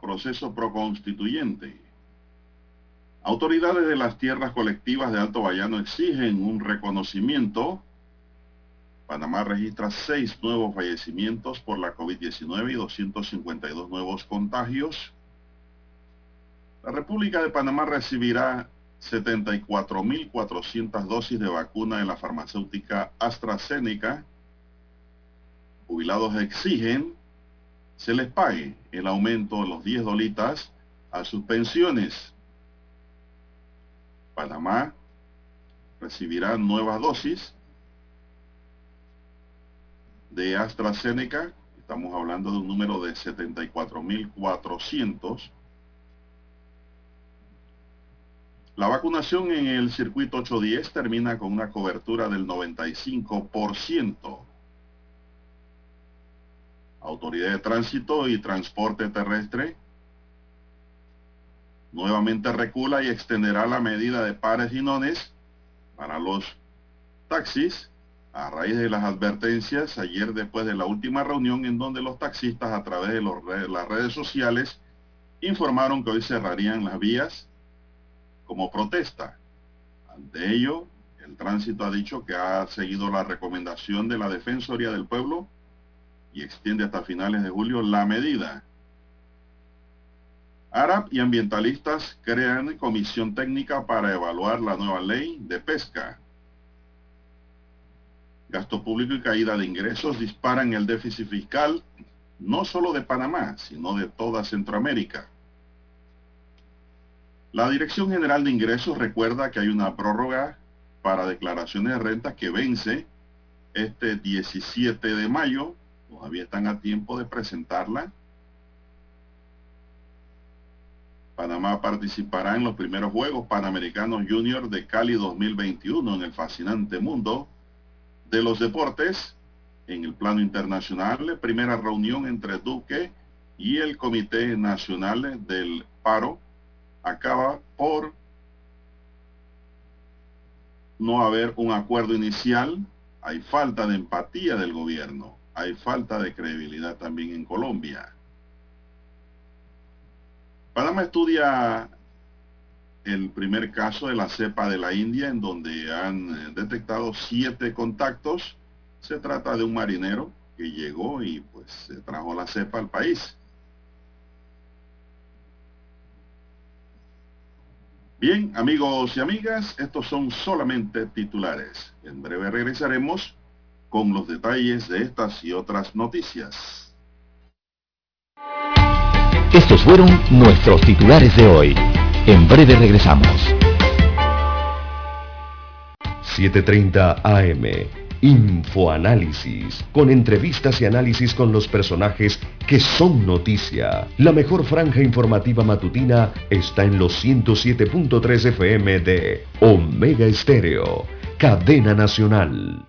Proceso proconstituyente. Autoridades de las tierras colectivas de Alto Bayano exigen un reconocimiento. Panamá registra seis nuevos fallecimientos por la COVID-19 y 252 nuevos contagios. La República de Panamá recibirá 74.400 dosis de vacuna de la farmacéutica AstraZeneca. Jubilados exigen se les pague el aumento de los 10 dolitas a sus pensiones. Panamá recibirá nuevas dosis de AstraZeneca. Estamos hablando de un número de 74.400. La vacunación en el circuito 810 termina con una cobertura del 95%. Autoridad de Tránsito y Transporte Terrestre nuevamente recula y extenderá la medida de pares y nones para los taxis a raíz de las advertencias ayer después de la última reunión en donde los taxistas a través de las redes sociales informaron que hoy cerrarían las vías como protesta. Ante ello, el tránsito ha dicho que ha seguido la recomendación de la Defensoría del Pueblo y extiende hasta finales de julio la medida. Arab y ambientalistas crean comisión técnica para evaluar la nueva ley de pesca. Gasto público y caída de ingresos disparan el déficit fiscal no solo de Panamá, sino de toda Centroamérica. La Dirección General de Ingresos recuerda que hay una prórroga para declaraciones de renta que vence este 17 de mayo. Todavía están a tiempo de presentarla. Panamá participará en los primeros Juegos Panamericanos Junior de Cali 2021 en el fascinante mundo de los deportes. En el plano internacional, primera reunión entre Duque y el Comité Nacional del Paro acaba por no haber un acuerdo inicial. Hay falta de empatía del gobierno. Hay falta de credibilidad también en Colombia. Panamá estudia el primer caso de la cepa de la India en donde han eh, detectado siete contactos. Se trata de un marinero que llegó y pues se trajo la cepa al país. Bien, amigos y amigas, estos son solamente titulares. En breve regresaremos con los detalles de estas y otras noticias. Estos fueron nuestros titulares de hoy. En breve regresamos. 7.30 AM. Infoanálisis. Con entrevistas y análisis con los personajes que son noticia. La mejor franja informativa matutina está en los 107.3 FM de Omega Estéreo. Cadena Nacional.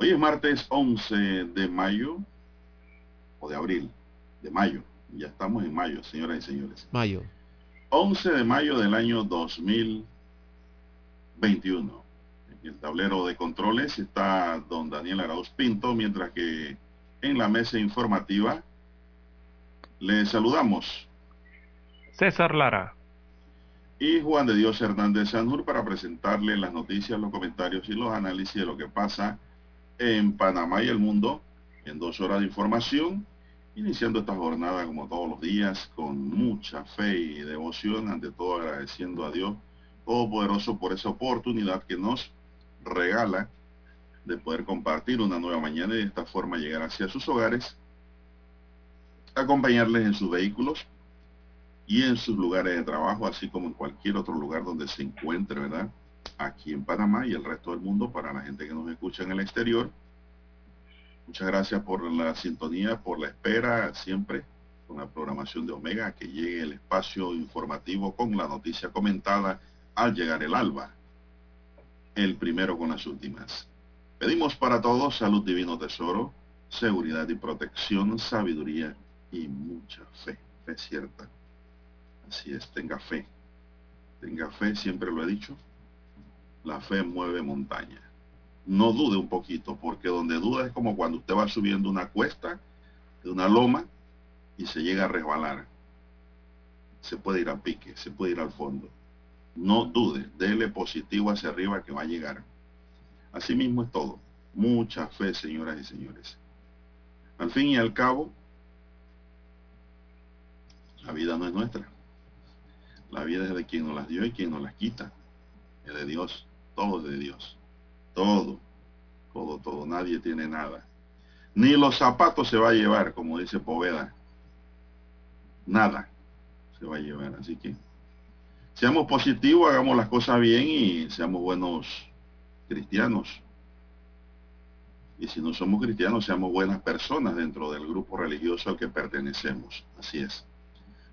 Hoy es martes 11 de mayo, o de abril, de mayo. Ya estamos en mayo, señoras y señores. Mayo. 11 de mayo del año 2021. En el tablero de controles está don Daniel Arauz Pinto, mientras que en la mesa informativa le saludamos. César Lara. Y Juan de Dios Hernández Sanjur para presentarle las noticias, los comentarios y los análisis de lo que pasa en Panamá y el mundo en dos horas de información, iniciando esta jornada como todos los días con mucha fe y devoción, ante todo agradeciendo a Dios Todopoderoso por esa oportunidad que nos regala de poder compartir una nueva mañana y de esta forma llegar hacia sus hogares, acompañarles en sus vehículos y en sus lugares de trabajo, así como en cualquier otro lugar donde se encuentre, ¿verdad? Aquí en Panamá y el resto del mundo para la gente que nos escucha en el exterior. Muchas gracias por la sintonía, por la espera siempre con la programación de Omega, que llegue el espacio informativo con la noticia comentada al llegar el alba. El primero con las últimas. Pedimos para todos salud divino tesoro, seguridad y protección, sabiduría y mucha fe, fe cierta Así es, tenga fe. Tenga fe, siempre lo he dicho. La fe mueve montaña. No dude un poquito, porque donde duda es como cuando usted va subiendo una cuesta de una loma y se llega a resbalar. Se puede ir a pique, se puede ir al fondo. No dude, déle positivo hacia arriba que va a llegar. Así mismo es todo. Mucha fe, señoras y señores. Al fin y al cabo, la vida no es nuestra. La vida es de quien nos las dio y quien nos las quita. Es de Dios. Todo de Dios. Todo. Todo, todo. Nadie tiene nada. Ni los zapatos se va a llevar, como dice Poveda. Nada se va a llevar. Así que seamos positivos, hagamos las cosas bien y seamos buenos cristianos. Y si no somos cristianos, seamos buenas personas dentro del grupo religioso al que pertenecemos. Así es.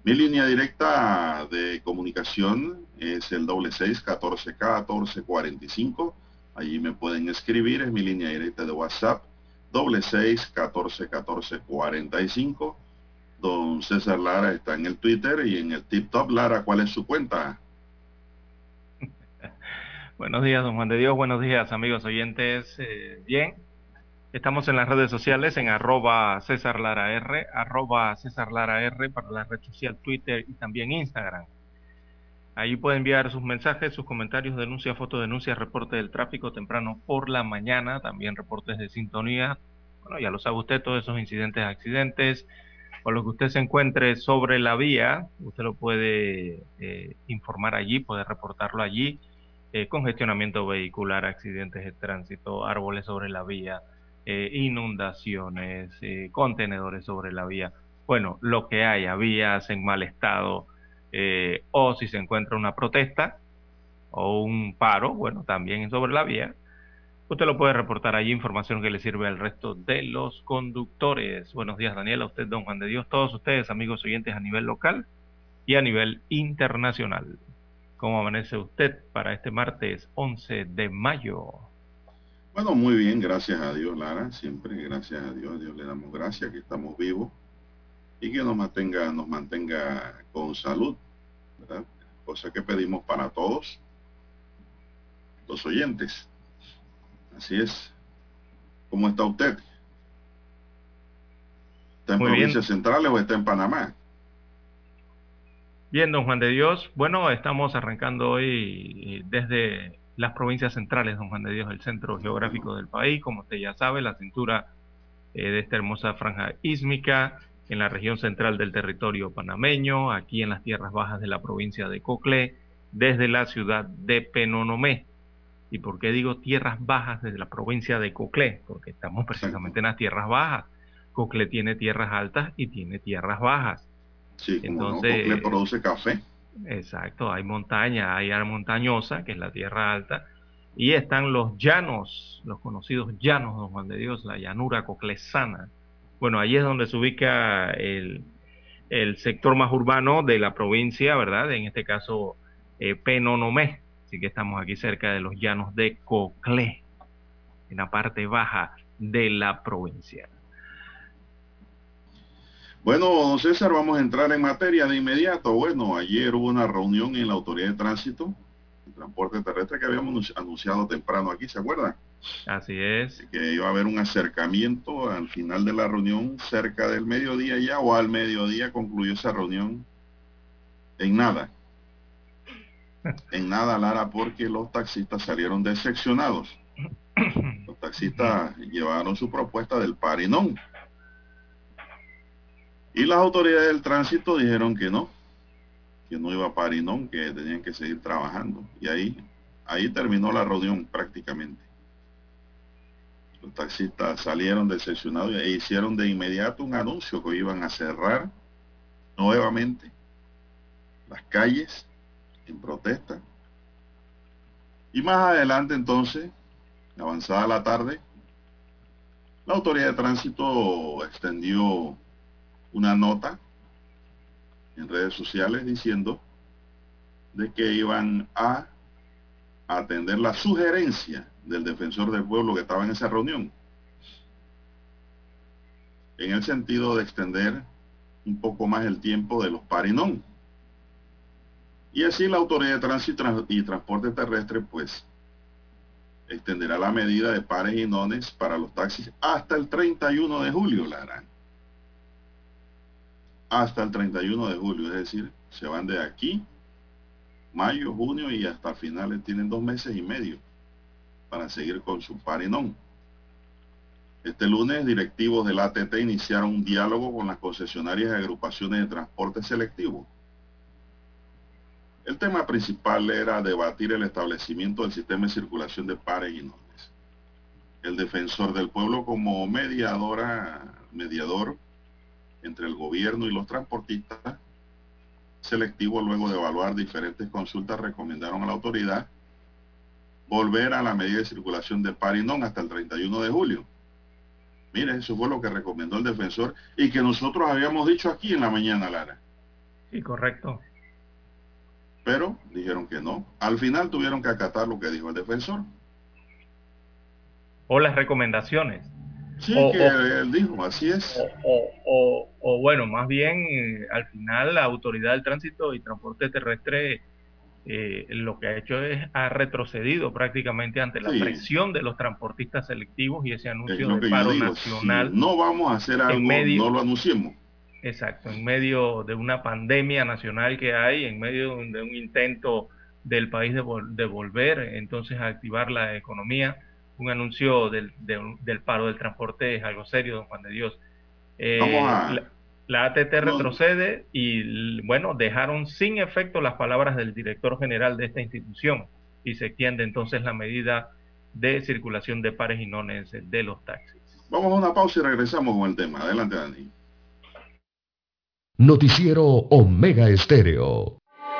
Mi línea directa de comunicación es el doble seis catorce catorce cuarenta y cinco. Allí me pueden escribir, es mi línea directa de WhatsApp, doble seis catorce catorce cuarenta y cinco. Don César Lara está en el Twitter y en el TikTok. Lara, ¿cuál es su cuenta? Buenos días, don Juan de Dios. Buenos días, amigos oyentes. Eh, bien, Estamos en las redes sociales en arroba César Lara R, arroba César Lara R para la red social Twitter y también Instagram. Ahí puede enviar sus mensajes, sus comentarios, denuncia, fotodenuncia, reporte del tráfico temprano por la mañana, también reportes de sintonía. Bueno, ya lo sabe usted, todos esos incidentes, accidentes, o lo que usted se encuentre sobre la vía, usted lo puede eh, informar allí, puede reportarlo allí. Eh, congestionamiento vehicular, accidentes de tránsito, árboles sobre la vía, eh, inundaciones, eh, contenedores sobre la vía. Bueno, lo que haya, vías en mal estado, eh, o si se encuentra una protesta o un paro, bueno, también sobre la vía, usted lo puede reportar allí, información que le sirve al resto de los conductores. Buenos días, Daniela, usted, don Juan de Dios, todos ustedes, amigos oyentes a nivel local y a nivel internacional. ¿Cómo amanece usted para este martes 11 de mayo? Bueno, muy bien, gracias a Dios, Lara, siempre gracias a Dios, a Dios le damos gracias que estamos vivos y que nos mantenga, nos mantenga con salud, ¿verdad? Cosa que pedimos para todos los oyentes. Así es. ¿Cómo está usted? ¿Está en provincias centrales o está en Panamá? Bien, don Juan de Dios. Bueno, estamos arrancando hoy desde las provincias centrales, don Juan de Dios, el centro geográfico del país, como usted ya sabe, la cintura eh, de esta hermosa franja ísmica, en la región central del territorio panameño, aquí en las tierras bajas de la provincia de Coclé, desde la ciudad de Penonomé. ¿Y por qué digo tierras bajas desde la provincia de Coclé? Porque estamos precisamente en las tierras bajas. Coclé tiene tierras altas y tiene tierras bajas. Sí, entonces Coclé produce café. Exacto, hay montaña, hay área montañosa, que es la tierra alta, y están los llanos, los conocidos llanos, don Juan de Dios, la llanura coclesana. Bueno, ahí es donde se ubica el, sector más urbano de la provincia, ¿verdad? En este caso, eh, Penonomé, Así que estamos aquí cerca de los llanos de Coclé, en la parte baja de la provincia. Bueno, don César, vamos a entrar en materia de inmediato. Bueno, ayer hubo una reunión en la Autoridad de Tránsito y Transporte Terrestre que habíamos anunciado temprano aquí, ¿se acuerdan? Así es. Que iba a haber un acercamiento al final de la reunión cerca del mediodía ya o al mediodía concluyó esa reunión en nada. En nada, Lara, porque los taxistas salieron decepcionados. Los taxistas llevaron su propuesta del parinón y las autoridades del tránsito dijeron que no, que no iba a Parinón, que tenían que seguir trabajando. Y ahí, ahí terminó la reunión prácticamente. Los taxistas salieron decepcionados e hicieron de inmediato un anuncio que iban a cerrar nuevamente las calles en protesta. Y más adelante entonces, avanzada la tarde, la autoridad de tránsito extendió una nota en redes sociales diciendo de que iban a atender la sugerencia del defensor del pueblo que estaba en esa reunión, en el sentido de extender un poco más el tiempo de los parinón. Y así la Autoridad de Tránsito y Transporte Terrestre, pues, extenderá la medida de pares y nones para los taxis hasta el 31 de julio, la harán hasta el 31 de julio, es decir, se van de aquí, mayo, junio y hasta finales tienen dos meses y medio para seguir con su parinón. Este lunes, directivos del ATT iniciaron un diálogo con las concesionarias y agrupaciones de transporte selectivo. El tema principal era debatir el establecimiento del sistema de circulación de pares y nones. El defensor del pueblo como mediadora, mediador entre el gobierno y los transportistas selectivos, luego de evaluar diferentes consultas, recomendaron a la autoridad volver a la medida de circulación de Parinón hasta el 31 de julio. Mire, eso fue lo que recomendó el defensor y que nosotros habíamos dicho aquí en la mañana, Lara. Sí, correcto. Pero dijeron que no. Al final tuvieron que acatar lo que dijo el defensor. O las recomendaciones. Sí, que él dijo, así es. O, bueno, más bien eh, al final la autoridad del tránsito y transporte terrestre eh, lo que ha hecho es ha retrocedido prácticamente ante la presión de los transportistas selectivos y ese anuncio de paro nacional. no vamos a hacer algo, no lo anunciemos. Exacto, en medio de una pandemia nacional que hay, en medio de un intento del país de, de volver entonces a activar la economía un anuncio del, del, paro del transporte es algo serio, don Juan de Dios. Eh, la, ATT retrocede y, bueno, dejaron sin efecto las palabras del director general de esta institución y se extiende entonces la medida de circulación de pares y nones de los taxis. Vamos a una pausa y regresamos con el tema. Adelante, Dani. Noticiero Omega Estéreo.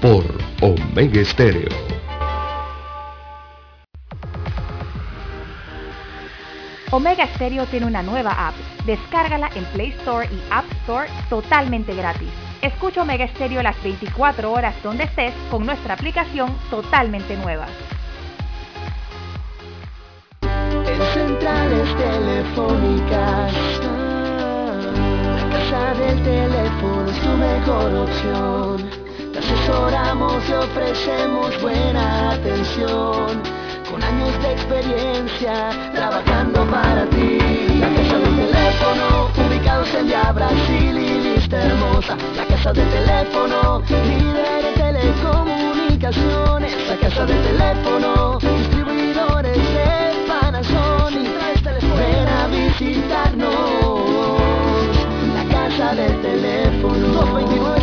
por Omega Estéreo. Omega Stereo tiene una nueva app. Descárgala en Play Store y App Store totalmente gratis. Escucha Omega Stereo las 24 horas donde estés con nuestra aplicación totalmente nueva. En centrales telefónicas, la casa del teléfono es tu mejor opción asesoramos y ofrecemos buena atención. Con años de experiencia, trabajando para ti. La casa del teléfono, ubicados en Via Brasil y lista hermosa. La casa del teléfono, líder de telecomunicaciones. La casa del teléfono,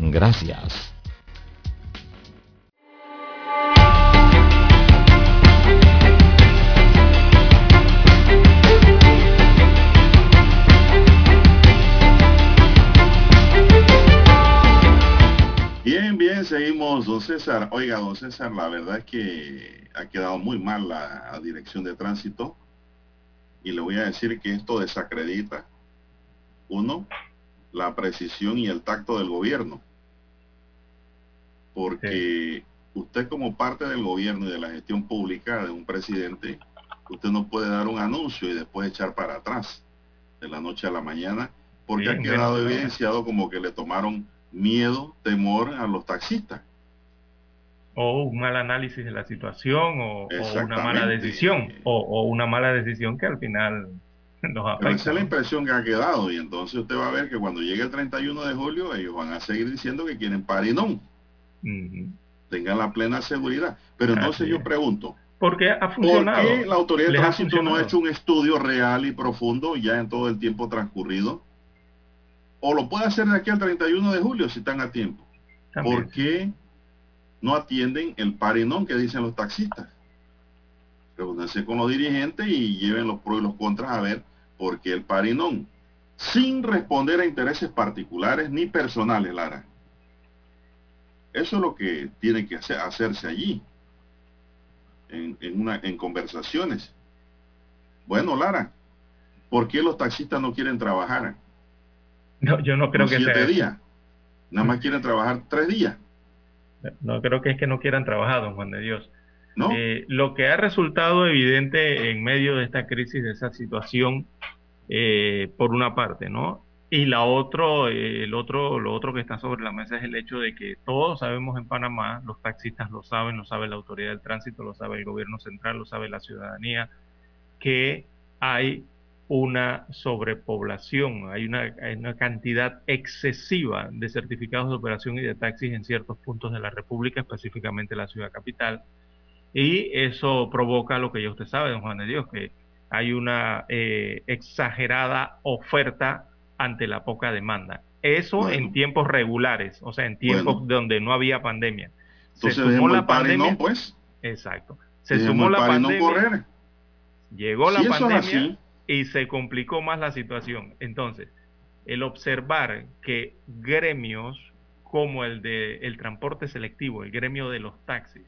Gracias. Bien, bien, seguimos, don César. Oiga, don César, la verdad es que ha quedado muy mal la dirección de tránsito y le voy a decir que esto desacredita, uno, la precisión y el tacto del gobierno. Porque usted como parte del gobierno y de la gestión pública de un presidente, usted no puede dar un anuncio y después echar para atrás de la noche a la mañana, porque ha quedado evidenciado como que le tomaron miedo, temor a los taxistas. O un mal análisis de la situación, o, una mala decisión, o, una mala decisión que al final nos afecta. esa es la impresión que ha quedado, y entonces usted va a ver que cuando llegue el 31 de julio, ellos van a seguir diciendo que quieren parinón. Tengan la plena seguridad. Pero entonces yo pregunto, ¿Por qué ha funcionado? ¿Por qué la autoridad de tránsito no ha hecho un estudio real y profundo ya en todo el tiempo transcurrido? O lo puede hacer de aquí al 31 de julio si están a tiempo. ¿Por qué no atienden el parinón que dicen los taxistas? Pregúntense con los dirigentes y lleven los pros y los contras a ver por qué el parinón. Sin responder a intereses particulares ni personales, Lara. Eso es lo que tiene que hacerse allí, en, una, en conversaciones. Bueno, Lara, ¿por qué los taxistas no quieren trabajar? No, yo no creo que siete días. Nada más quieren trabajar tres días. No creo que es que no quieran trabajar, don Juan de Dios. ¿No? Eh, lo que ha resultado evidente en medio de esta crisis, de esa situación, eh, por una parte, ¿no? Y la otro, eh, el otro, lo otro que está sobre la mesa es el hecho de que todos sabemos en Panamá, los taxistas lo saben, lo sabe la autoridad del tránsito, lo sabe el gobierno central, lo sabe la ciudadanía, que hay una sobrepoblación, hay una, cantidad excesiva de certificados de operación y de taxis en ciertos puntos de la República, específicamente la ciudad capital, y eso provoca lo que ya usted sabe, don Juan de Dios, que hay una eh, exagerada oferta ante la poca demanda. Eso en tiempos regulares, o sea, en tiempos donde no había pandemia. Se sumó la pandemia. pues. Exacto. Se sumó la pandemia. Llegó la pandemia y se complicó más la situación. Entonces, el observar que gremios como el de el transporte selectivo, el gremio de los taxis,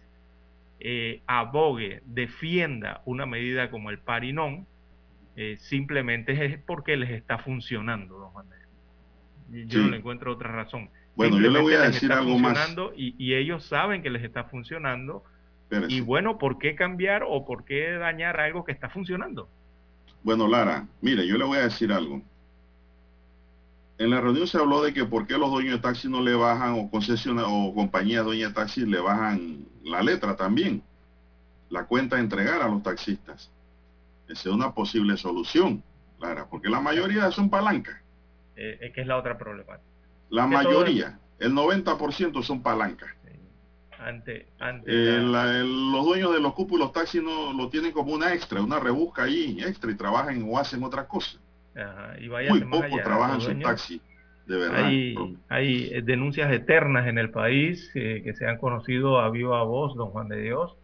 eh, abogue, defienda una medida como el parinón, eh, simplemente es porque les está funcionando, don Juan Yo no le encuentro otra razón. Bueno, yo le voy a decir algo más. Y, y, ellos saben que les está funcionando. Y bueno, ¿por qué cambiar o por qué dañar algo que está funcionando? Bueno, Lara, mire, yo le voy a decir algo. En la reunión se habló de que por qué los dueños de taxi no le bajan o concesiones o compañías dueñas de taxi le bajan la letra también, la cuenta de entregar a los taxistas. Esa es una posible solución, Lara, porque la mayoría son palancas. Eh, es que es la otra problemática. La mayoría, el 90% son palancas. Ante, eh, los dueños de los cupos y los taxis no lo tienen como una extra, una rebusca ahí extra y trabajan o hacen otra cosa. Muy pocos trabajan su taxi, de verdad. Hay, eh, denuncias eternas en el país eh, que se han conocido a viva voz, don Juan de Dios.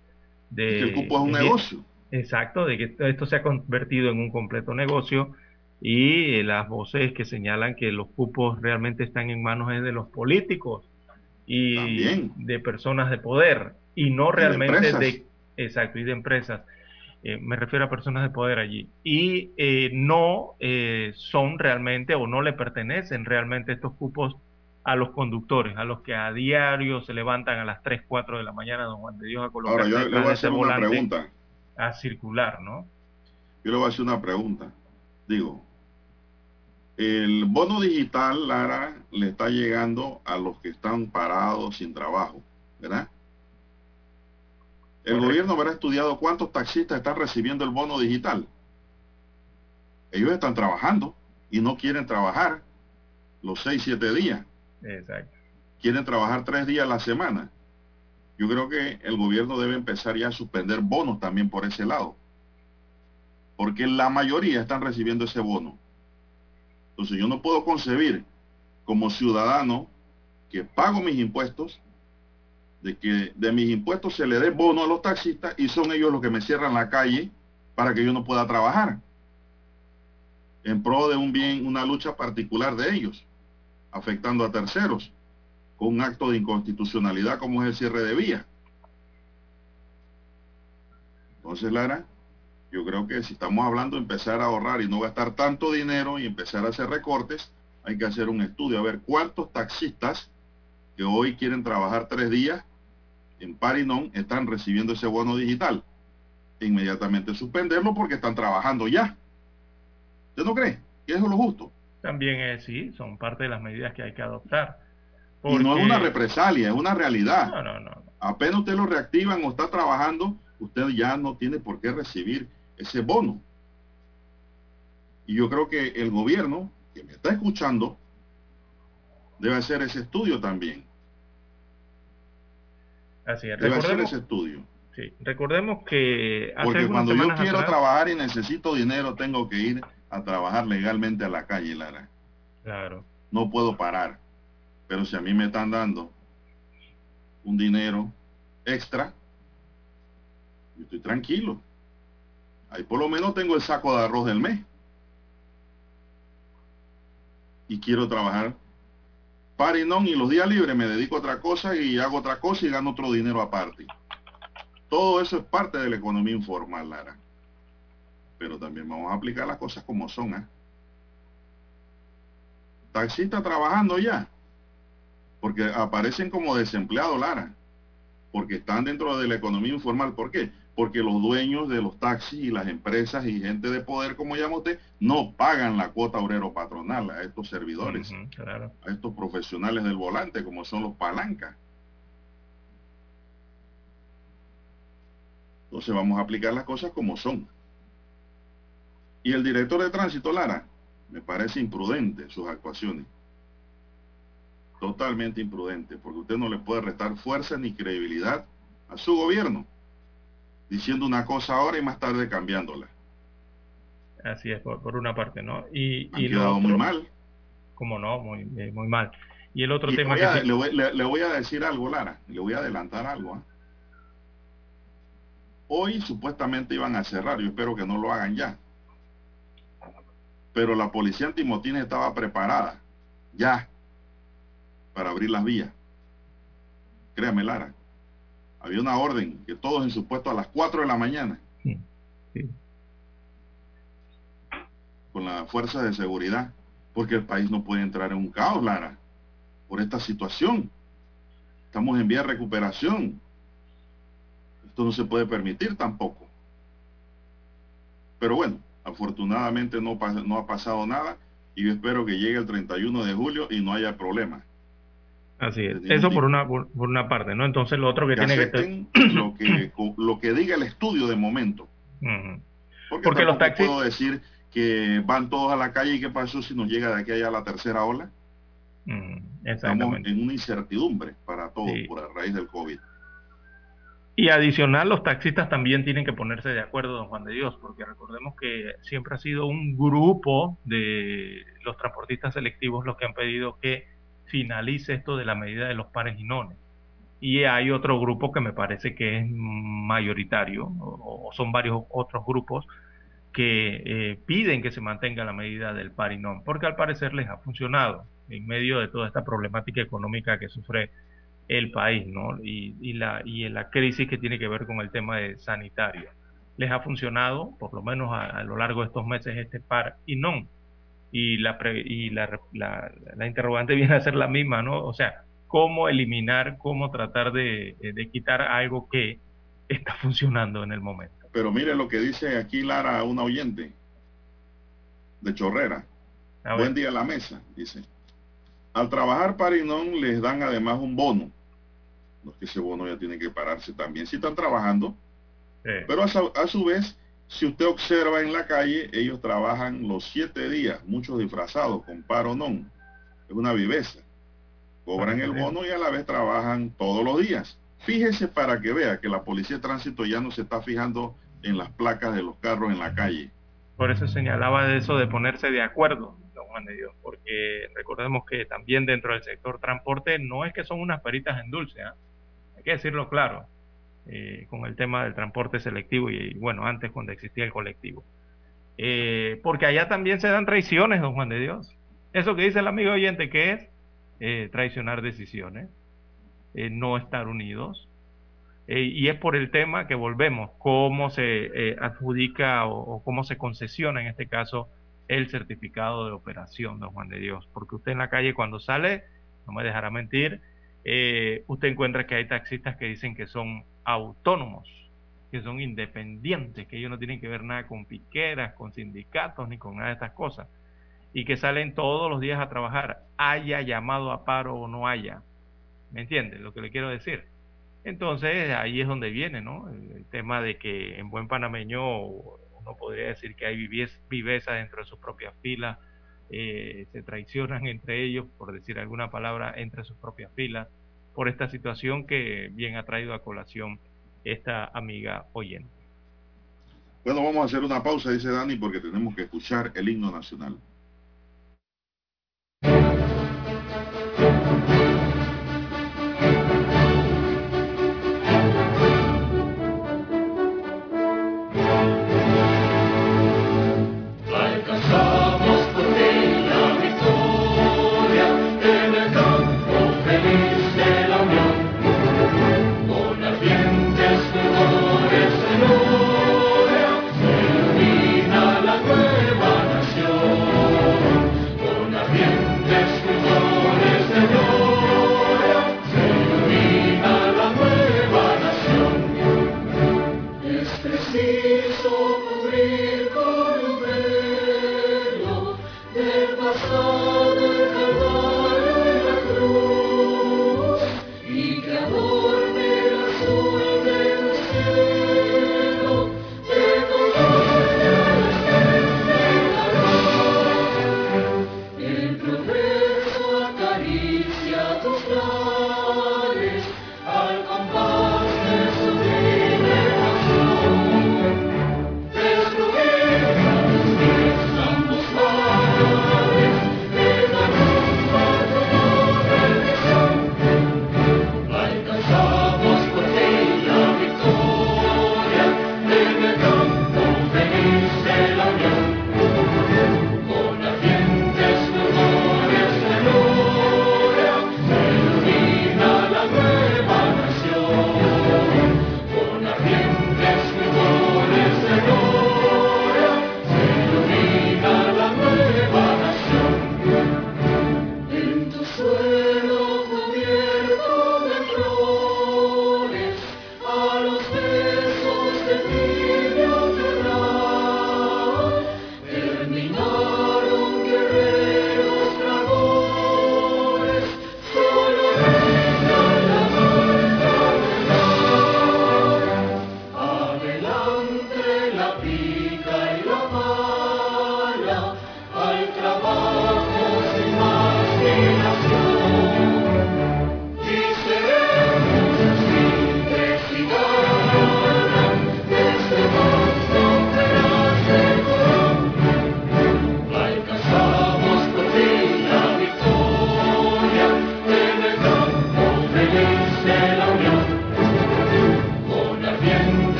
De, que el cupo es un negocio. Exacto, de que esto se ha convertido en un completo negocio y las voces que señalan que los cupos realmente están en manos de los políticos y de personas de poder y no realmente de, exacto y de empresas. Eh, me refiero a personas de poder allí. Y eh, no eh, son realmente o no le pertenecen realmente estos cupos a los conductores, a los que a diario se levantan a las 3, 4 de la mañana, don Juan de Dios, a colocar Ahora, yo le voy a hacer una pregunta. A circular, ¿no? Yo le voy a hacer una pregunta. Digo, el bono digital, Lara, le está llegando a los que están parados sin trabajo, ¿verdad? El gobierno habrá estudiado cuántos taxistas están recibiendo el bono digital. Ellos están trabajando y no quieren trabajar los 6, 7 días. Exacto. Quieren trabajar tres días a la semana. Yo creo que el gobierno debe empezar ya a suspender bonos también por ese lado. Porque la mayoría están recibiendo ese bono. Entonces yo no puedo concebir como ciudadano que pago mis impuestos, de que de mis impuestos se le dé bono a los taxistas y son ellos los que me cierran la calle para que yo no pueda trabajar en pro de un bien, una lucha particular de ellos, afectando a terceros, con un acto de inconstitucionalidad como es el cierre de vía. Entonces, Lara, yo creo que si estamos hablando de empezar a ahorrar y no gastar tanto dinero y empezar a hacer recortes, hay que hacer un estudio, a ver cuántos taxistas que hoy quieren trabajar tres días en Parinón están recibiendo ese bono digital. Inmediatamente suspenderlo porque están trabajando ya. ¿Usted no cree que eso es lo justo? También es, sí, son parte de las medidas que hay que adoptar. Y no es una represalia, es una realidad. No, no, no. Apenas usted lo reactivan o está trabajando, usted ya no tiene por qué recibir ese bono. Y yo creo que el gobierno que me está escuchando debe hacer ese estudio también. Así es. Debe hacer ese estudio. Sí. Recordemos que porque cuando yo quiero trabajar y necesito dinero tengo que ir a trabajar legalmente a la calle, Lara. Claro. No puedo parar. Pero si a mí me están dando un dinero extra, yo estoy tranquilo. Ahí por lo menos tengo el saco de arroz del mes. Y quiero trabajar no, y los días libres me dedico a otra cosa y hago otra cosa y gano otro dinero aparte. Todo eso es parte de la economía informal, Lara. Pero también vamos a aplicar las cosas como son. ¿eh? Taxista trabajando ya. Porque aparecen como desempleados, Lara. Porque están dentro de la economía informal. ¿Por qué? porque los dueños de los taxis y las empresas y gente de poder, como llama usted, no pagan la cuota obrero patronal a estos servidores, a estos profesionales del volante, como son los palancas. Entonces vamos a aplicar las cosas como son. Y el director de tránsito, Lara, me parece imprudente sus actuaciones. Totalmente imprudente, porque usted no le puede restar fuerza ni credibilidad a su gobierno diciendo una cosa ahora y más tarde cambiándola. Así es, por, una parte, ¿no? Y, y quedado muy mal. Como no, muy, eh, muy mal. Y el otro tema que... le, voy, a decir algo, Lara, le voy a adelantar algo. ¿ah? Hoy supuestamente iban a cerrar, yo espero que no lo hagan ya. Pero la policía antimotines estaba preparada, ya, para abrir las vías. Créame, Lara había una orden que todos en su puesto a las 4 de la mañana. Con la fuerza de seguridad. Porque el país no puede entrar en un caos, Lara. Por esta situación. Estamos en vía de recuperación. Esto no se puede permitir tampoco. Pero bueno, afortunadamente no, no ha pasado nada y yo espero que llegue el 31 de julio y no haya problema. Así es. Eso por una, por, una parte, ¿no? Entonces lo otro que, tiene que lo que lo que diga el estudio de momento. Porque, los taxis puedo decir que van todos a la calle y qué pasó si nos llega de aquí allá la tercera ola. Estamos en una incertidumbre para todos por a raíz del COVID. Y adicional, los taxistas también tienen que ponerse de acuerdo, don Juan de Dios, porque recordemos que siempre ha sido un grupo de los transportistas selectivos los que han pedido que finalice esto de la medida de los pares y nones. Y hay otro grupo que me parece que es mayoritario, o, son varios otros grupos que eh, piden que se mantenga la medida del par y non, porque al parecer les ha funcionado en medio de toda esta problemática económica que sufre el país, ¿no? Y, la, y la crisis que tiene que ver con el tema de sanitario. Les ha funcionado, por lo menos a, a lo largo de estos meses, este par y non y la, y la, la, interrogante viene a ser la misma, ¿no? O sea, cómo eliminar, cómo tratar de, de, quitar algo que está funcionando en el momento. Pero mire lo que dice aquí Lara, una oyente de Chorrera. Buen día a la mesa, dice. Al trabajar Parinón les dan además un bono No es que ese bono ya tiene que pararse también. Si están trabajando, pero a su, vez, si usted observa en la calle, ellos trabajan los siete días, muchos disfrazados con paro non. Es una viveza. Cobran el bono y a la vez trabajan todos los días. Fíjese para que vea que la policía de tránsito ya no se está fijando en las placas de los carros en la calle. Por eso señalaba de eso de ponerse de acuerdo, don Juan de Dios, porque recordemos que también dentro del sector transporte no es que son unas peritas en dulce, ¿ah? hay que decirlo claro, eh, con el tema del transporte selectivo y, bueno, antes cuando existía el colectivo. Eh, porque allá también se dan traiciones, don Juan de Dios. Eso que dice el amigo oyente, que es eh, traicionar decisiones, no estar unidos, eh, y es por el tema que volvemos, cómo se eh, adjudica o, cómo se concesiona en este caso el certificado de operación, don Juan de Dios. Porque usted en la calle cuando sale, no me dejará mentir, eh, usted encuentra que hay taxistas que dicen que son autónomos, que son independientes, que ellos no tienen que ver nada con piqueras, con sindicatos, ni con nada de estas cosas. Y que salen todos los días a trabajar, haya llamado a paro o no haya. ¿Me entiende lo que le quiero decir? Entonces ahí es donde viene, ¿no? El, tema de que en buen panameño uno podría decir que hay viveza dentro de sus propias filas, eh, se traicionan entre ellos, por decir alguna palabra, entre sus propias filas, por esta situación que bien ha traído a colación esta amiga oyente. Bueno, vamos a hacer una pausa, dice Dani, porque tenemos que escuchar el himno nacional.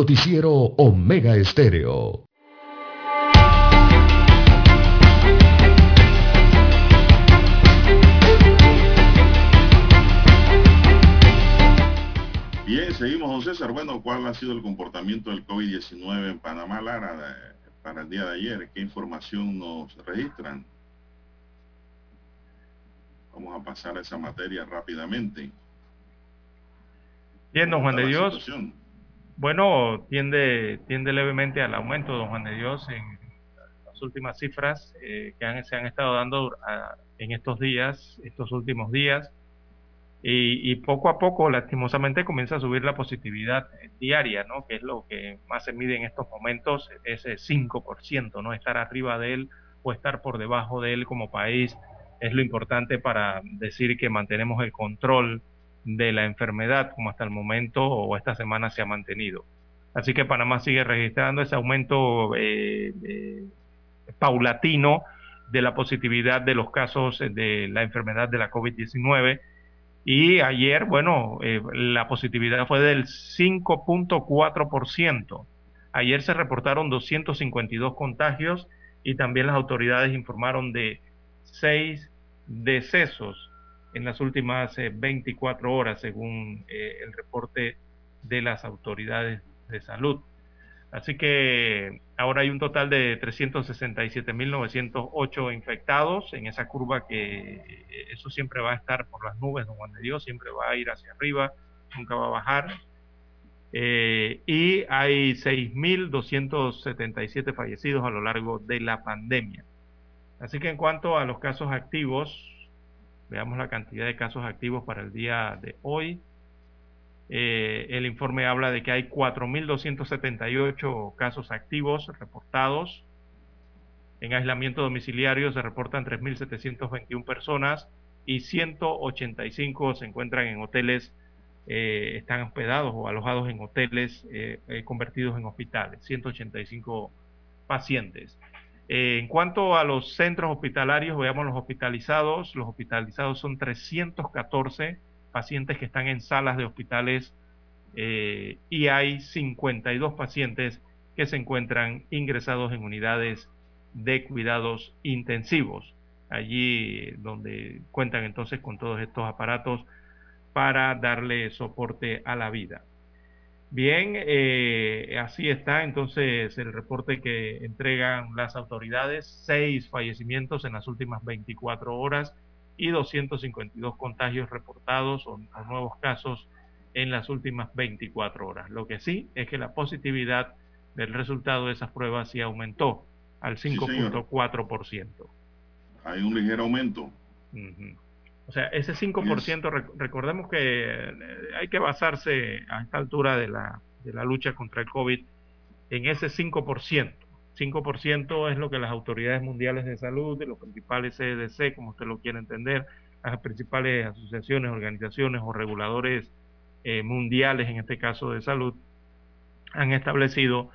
Noticiero Omega Estéreo. Bien, seguimos, don César. Bueno, ¿cuál ha sido el comportamiento del COVID-19 en Panamá, Lara, para el día de ayer? ¿Qué información nos registran? Vamos a pasar a esa materia rápidamente. Bien, don Juan de Dios. Bueno, tiende, tiende levemente al aumento, don Juan de Dios, en las últimas cifras eh, que se han estado dando en estos días, estos últimos días. Y, poco a poco, lastimosamente, comienza a subir la positividad diaria, ¿no? Que es lo que más se mide en estos momentos, ese 5%, ¿no? Estar arriba de él o estar por debajo de él como país es lo importante para decir que mantenemos el control de la enfermedad como hasta el momento o esta semana se ha mantenido. Así que Panamá sigue registrando ese aumento eh, eh, paulatino de la positividad de los casos de la enfermedad de la COVID-19 y ayer, bueno, eh, la positividad fue del 5.4%. Ayer se reportaron 252 contagios y también las autoridades informaron de seis decesos en las últimas 24 eh, horas, según eh, el reporte de las autoridades de salud. Así que ahora hay un total de 367.908 infectados en esa curva que eh, eso siempre va a estar por las nubes, don Juan de Dios, siempre va a ir hacia arriba, nunca va a bajar. Y hay 6.277 fallecidos a lo largo de la pandemia. Así que en cuanto a los casos activos, veamos la cantidad de casos activos para el día de hoy. Eh, el informe habla de que hay 4.278 casos activos reportados. En aislamiento domiciliario se reportan 3.721 personas y 185 se encuentran en hoteles, eh, están hospedados o alojados en hoteles eh, convertidos en hospitales, 185 pacientes. En cuanto a los centros hospitalarios, veamos los hospitalizados. Los hospitalizados son 314 pacientes que están en salas de hospitales eh, y hay 52 pacientes que se encuentran ingresados en unidades de cuidados intensivos, allí donde cuentan entonces con todos estos aparatos para darle soporte a la vida. Bien, eh, así está entonces el reporte que entregan las autoridades, seis fallecimientos en las últimas 24 horas y 252 contagios reportados o, nuevos casos en las últimas 24 horas. Lo que sí es que la positividad del resultado de esas pruebas sí aumentó al 5.4%. Hay un ligero aumento. O sea, ese 5%, recordemos que eh, hay que basarse a esta altura de la, de la lucha contra el COVID en ese 5%. 5% es lo que las autoridades mundiales de salud, de los principales CDC, como usted lo quiere entender, las principales asociaciones, organizaciones o reguladores eh, mundiales, en este caso de salud, han establecido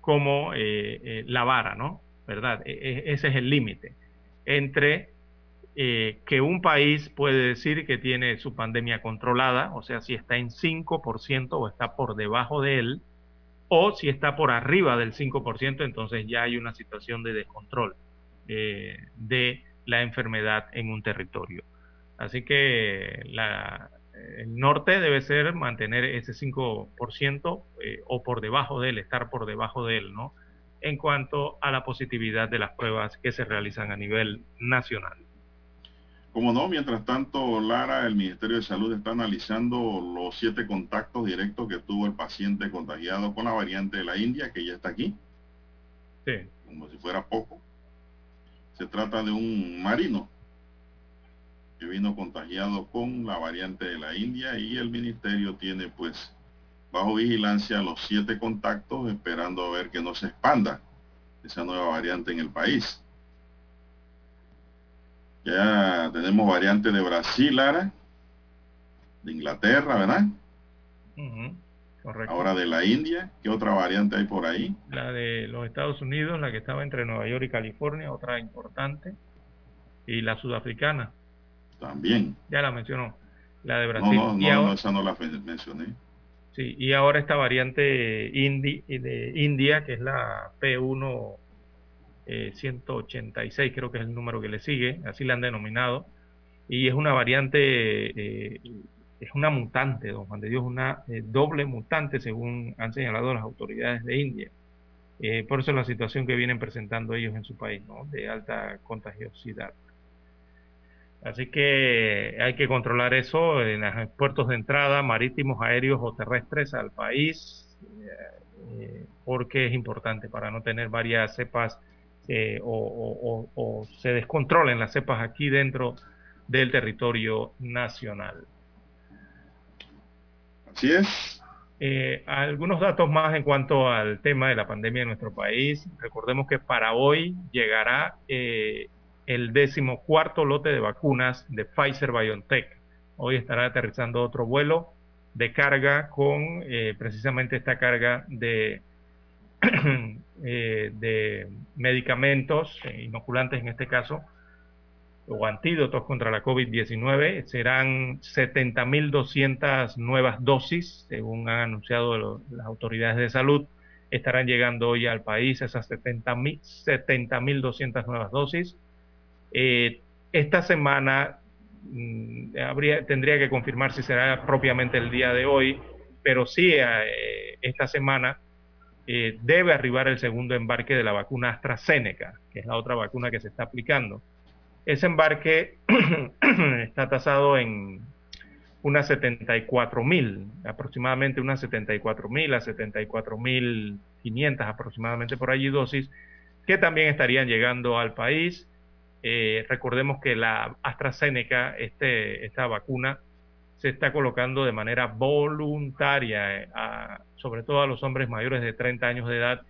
como eh, eh, la vara, ¿no? ¿Verdad? E, e, ese es el límite entre que un país puede decir que tiene su pandemia controlada, o sea, si está en 5% o está por debajo de él, o si está por arriba del 5%, entonces ya hay una situación de descontrol eh, de la enfermedad en un territorio. Así que el norte debe ser mantener ese 5% eh, o por debajo de él, estar por debajo de él, ¿no? En cuanto a la positividad de las pruebas que se realizan a nivel nacional. Como no, mientras tanto, Lara, el Ministerio de Salud está analizando los siete contactos directos que tuvo el paciente contagiado con la variante de la India, que ya está aquí. Sí. Como si fuera poco. Se trata de un marino que vino contagiado con la variante de la India y el ministerio tiene pues bajo vigilancia los siete contactos esperando a ver que no se expanda esa nueva variante en el país. Ya tenemos variante de Brasil, Lara, de Inglaterra, ¿verdad? Correcto. Ahora de la India, ¿qué otra variante hay por ahí? La de los Estados Unidos, la que estaba entre Nueva York y California, otra importante. Y la sudafricana. También. Ya la mencionó. La de Brasil. No, no, no, esa no la mencioné. Sí, y ahora esta variante indi, de India, que es la P1 186 eh, creo que es el número que le sigue, así la han denominado, y es una variante, eh, es una mutante, don Juan de Dios, una eh, doble mutante según han señalado las autoridades de India. por eso la situación que vienen presentando ellos en su país, ¿no? de alta contagiosidad. Así que hay que controlar eso en los puertos de entrada, marítimos, aéreos o terrestres al país, eh, porque es importante para no tener varias cepas eh, o, se descontrolen las cepas aquí dentro del territorio nacional. Así es. Eh, algunos datos más en cuanto al tema de la pandemia en nuestro país. Recordemos que para hoy llegará eh, el décimo cuarto lote de vacunas de Pfizer BioNTech. Hoy estará aterrizando otro vuelo de carga con precisamente esta carga de Eh, de medicamentos, eh, inoculantes en este caso, o antídotos contra la COVID-19. Serán 70.200 nuevas dosis, según han anunciado las autoridades de salud. Estarán llegando hoy al país esas 70.200 70, nuevas dosis. Eh, esta semana mm, habría, tendría que confirmar si será propiamente el día de hoy, pero sí esta semana eh, debe arribar el segundo embarque de la vacuna AstraZeneca, que es la otra vacuna que se está aplicando. Ese embarque está tasado en unas 74 mil, aproximadamente unas 74 mil a 74 mil 500 aproximadamente por allí dosis, que también estarían llegando al país. Eh, recordemos que la AstraZeneca, este, esta vacuna, se está colocando de manera voluntaria, eh, sobre todo a los hombres mayores de 30 años de edad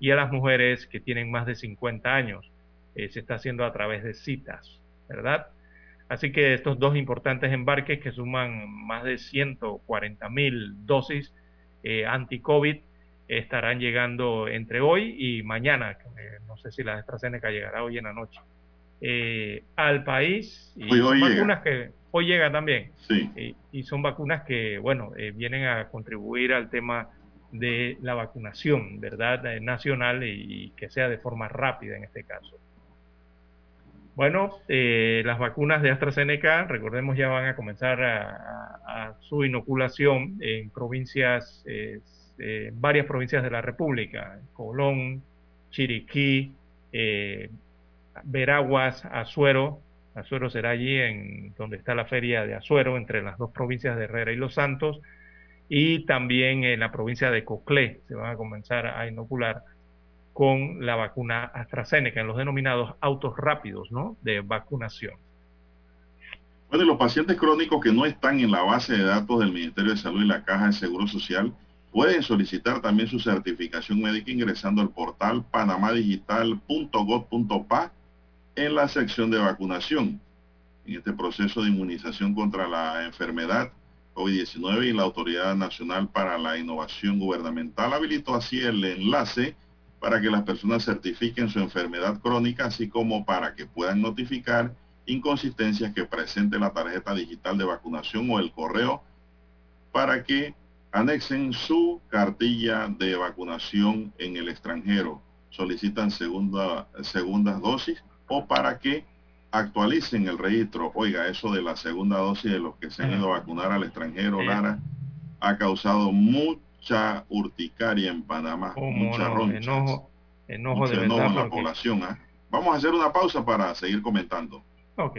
y a las mujeres que tienen más de 50 años. Eh, se está haciendo a través de citas, ¿verdad? Así que estos dos importantes embarques que suman más de 140 mil dosis eh, anti-COVID estarán llegando entre hoy y mañana. no sé si la AstraZeneca llegará hoy en la noche. Al país y hoy, vacunas que hoy llega también. Sí. y son vacunas que, bueno, eh, vienen a contribuir al tema de la vacunación, ¿verdad? Eh, nacional y, que sea de forma rápida en este caso. Bueno, eh, las vacunas de AstraZeneca, recordemos, ya van a comenzar a, su inoculación en provincias, varias provincias de la República, Colón, Chiriquí, Veraguas, Azuero, Azuero será allí en donde está la feria de Azuero, entre las dos provincias de Herrera y Los Santos, y también en la provincia de Coclé. Se van a comenzar a inocular con la vacuna AstraZeneca, en los denominados autos rápidos de vacunación. Bueno, los pacientes crónicos que no están en la base de datos del Ministerio de Salud y la Caja de Seguro Social pueden solicitar también su certificación médica ingresando al portal panamadigital.gov.pa en la sección de vacunación. En este proceso de inmunización contra la enfermedad COVID-19 y la Autoridad Nacional para la Innovación Gubernamental habilitó así el enlace para que las personas certifiquen su enfermedad crónica, así como para que puedan notificar inconsistencias que presente la tarjeta digital de vacunación o el correo para que anexen su cartilla de vacunación en el extranjero. Solicitan segunda, segundas dosis o para que actualicen el registro. Oiga, eso de la segunda dosis de los que se han ido a vacunar al extranjero, Lara, ha causado mucha urticaria en Panamá, mucha no? enojo, enojo de en la población. ¿ah? Vamos a hacer una pausa para seguir comentando. Ok.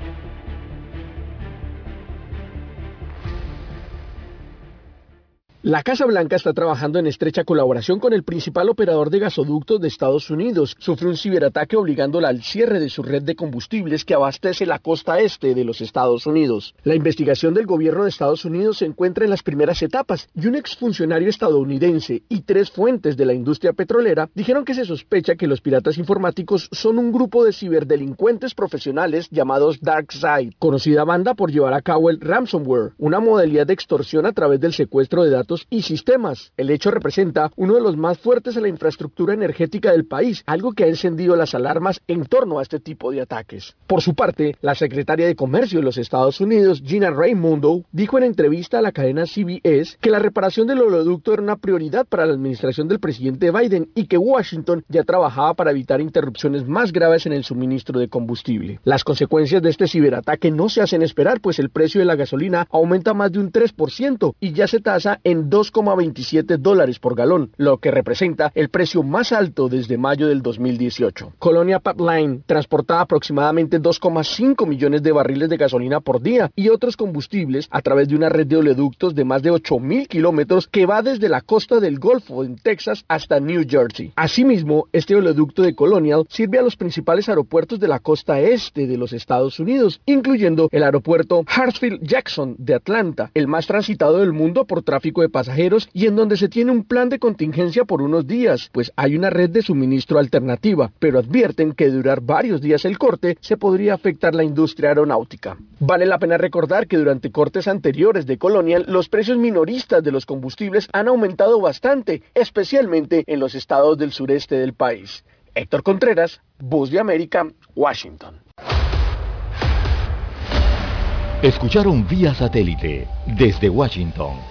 La Casa Blanca está trabajando en estrecha colaboración con el principal operador de gasoductos de Estados Unidos. Sufre un ciberataque obligándola al cierre de su red de combustibles que abastece la costa este de los Estados Unidos. La investigación del gobierno de Estados Unidos se encuentra en las primeras etapas y un exfuncionario estadounidense y tres fuentes de la industria petrolera dijeron que se sospecha que los piratas informáticos son un grupo de ciberdelincuentes profesionales llamados DarkSide, conocida banda por llevar a cabo el ransomware, una modalidad de extorsión a través del secuestro de datos y sistemas. El hecho representa uno de los más fuertes en la infraestructura energética del país, algo que ha encendido las alarmas en torno a este tipo de ataques. Por su parte, la secretaria de Comercio de los Estados Unidos, Gina Raimondo, dijo en entrevista a la cadena CBS que la reparación del oleoducto era una prioridad para la administración del presidente Biden y que Washington ya trabajaba para evitar interrupciones más graves en el suministro de combustible. Las consecuencias de este ciberataque no se hacen esperar, pues el precio de la gasolina aumenta más de un 3% y ya se tasa en 2,27 dólares por galón, lo que representa el precio más alto desde mayo del 2018. Colonia Pipeline transportaba aproximadamente 2,5 millones de barriles de gasolina por día y otros combustibles a través de una red de oleoductos de más de 8.000 kilómetros que va desde la costa del Golfo en Texas hasta New Jersey. Asimismo, este oleoducto de Colonial sirve a los principales aeropuertos de la costa este de los Estados Unidos, incluyendo el aeropuerto Hartsfield-Jackson de Atlanta, el más transitado del mundo por tráfico de pasajeros y en donde se tiene un plan de contingencia por unos días, pues hay una red de suministro alternativa, pero advierten que durar varios días el corte se podría afectar la industria aeronáutica. Vale la pena recordar que durante cortes anteriores de Colonial los precios minoristas de los combustibles han aumentado bastante, especialmente en los estados del sureste del país. Héctor Contreras, Voz de América, Washington. Escucharon vía satélite desde Washington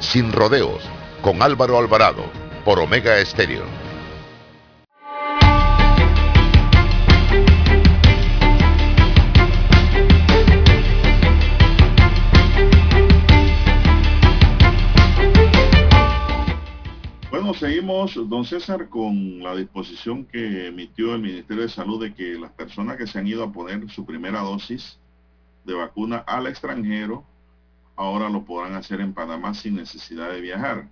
Sin rodeos, con Álvaro Alvarado por Omega Estéreo. Bueno, seguimos, don César, con la disposición que emitió el Ministerio de Salud de que las personas que se han ido a poner su primera dosis de vacuna al extranjero, ahora lo podrán hacer en Panamá sin necesidad de viajar.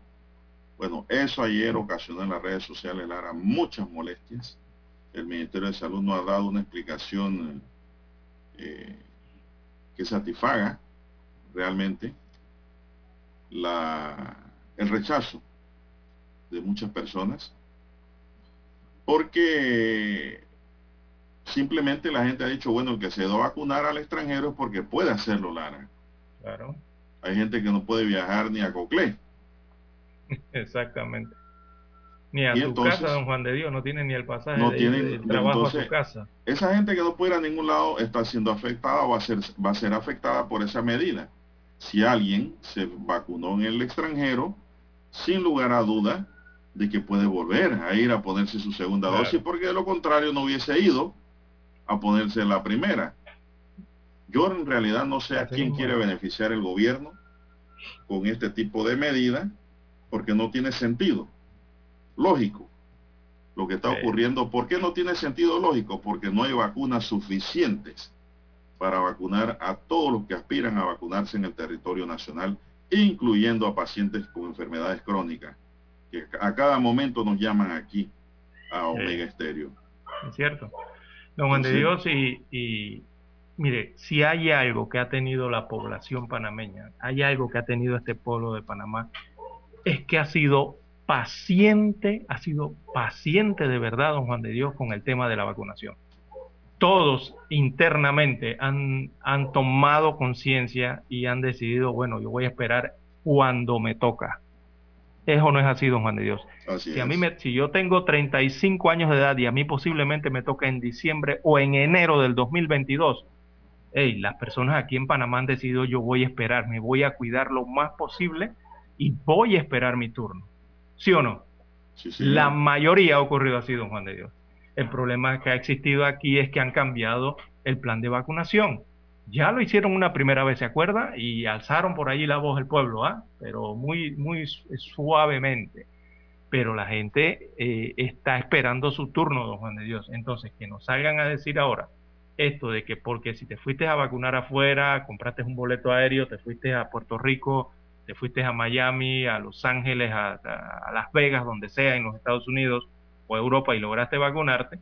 Bueno, eso ayer ocasionó en las redes sociales, Lara, muchas molestias. El Ministerio de Salud no ha dado una explicación eh, que satisfaga realmente el rechazo de muchas personas, porque simplemente la gente ha dicho, bueno, el que se va a vacunar al extranjero es porque puede hacerlo, Lara. Claro. Hay gente que no puede viajar ni a Coclé. Exactamente. Ni a tu casa, don Juan de Dios, no tiene ni el pasaje no de, trabajo a su casa. Esa gente que no puede ir a ningún lado está siendo afectada o va a ser, va a ser afectada por esa medida. Si alguien se vacunó en el extranjero, sin lugar a duda de que puede volver a ir a ponerse su segunda dosis, porque de lo contrario no hubiese ido a ponerse la primera. Yo en realidad no sé a quién quiere beneficiar el gobierno con este tipo de medida porque no tiene sentido lógico lo que está ocurriendo. ¿Por qué no tiene sentido lógico? Porque no hay vacunas suficientes para vacunar a todos los que aspiran a vacunarse en el territorio nacional, incluyendo a pacientes con enfermedades crónicas, que a cada momento nos llaman aquí a Omega Estéreo. Es cierto. Don Juan de Dios, y, y mire, si hay algo que ha tenido la población panameña, hay algo que ha tenido este pueblo de Panamá, es que ha sido paciente, ha sido paciente de verdad, don Juan de Dios, con el tema de la vacunación. Todos internamente han, han tomado conciencia y han decidido, bueno, yo voy a esperar cuando me toca. Eso no es así, don Juan de Dios. si, a mí me, si yo tengo 35 años de edad y a mí posiblemente me toca en diciembre o en enero del 2022, hey, las personas aquí en Panamá han decidido yo voy a esperar, me voy a cuidar lo más posible y voy a esperar mi turno. ¿Sí o no? La mayoría ha ocurrido así, don Juan de Dios. El problema que ha existido aquí es que han cambiado el plan de vacunación. Ya lo hicieron una primera vez, ¿se acuerda? Y alzaron por allí la voz del pueblo, ¿ah? Pero muy, muy suavemente. Pero la gente eh, está esperando su turno, don Juan de Dios. Entonces, que nos salgan a decir ahora esto de que porque si te fuiste a vacunar afuera, compraste un boleto aéreo, te fuiste a Puerto Rico, te fuiste a Miami, a Los Ángeles, a, a Las Vegas, donde sea, en los Estados Unidos o Europa y lograste vacunarte,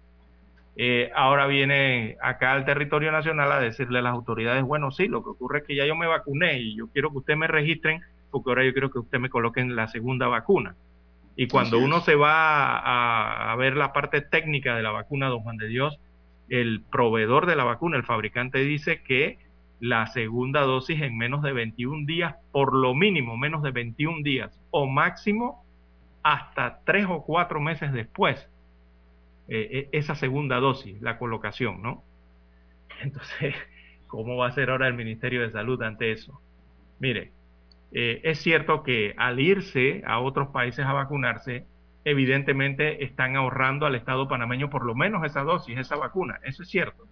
eh, ahora viene acá al territorio nacional a decirle a las autoridades, bueno, sí, lo que ocurre es que ya yo me vacuné y yo quiero que usted me registren porque ahora yo quiero que usted me coloquen la segunda vacuna. Y cuando uno se va a, a, ver la parte técnica de la vacuna, don Juan de Dios, el proveedor de la vacuna, el fabricante, dice que la segunda dosis en menos de 21 días, por lo mínimo menos de 21 días, o máximo hasta tres o cuatro meses después eh, e, esa segunda dosis, la colocación, ¿no? Entonces, ¿cómo va a ser ahora el Ministerio de Salud ante eso? Mire, eh, es cierto que al irse a otros países a vacunarse, evidentemente están ahorrando al Estado panameño por lo menos esa dosis, esa vacuna. Eso es cierto.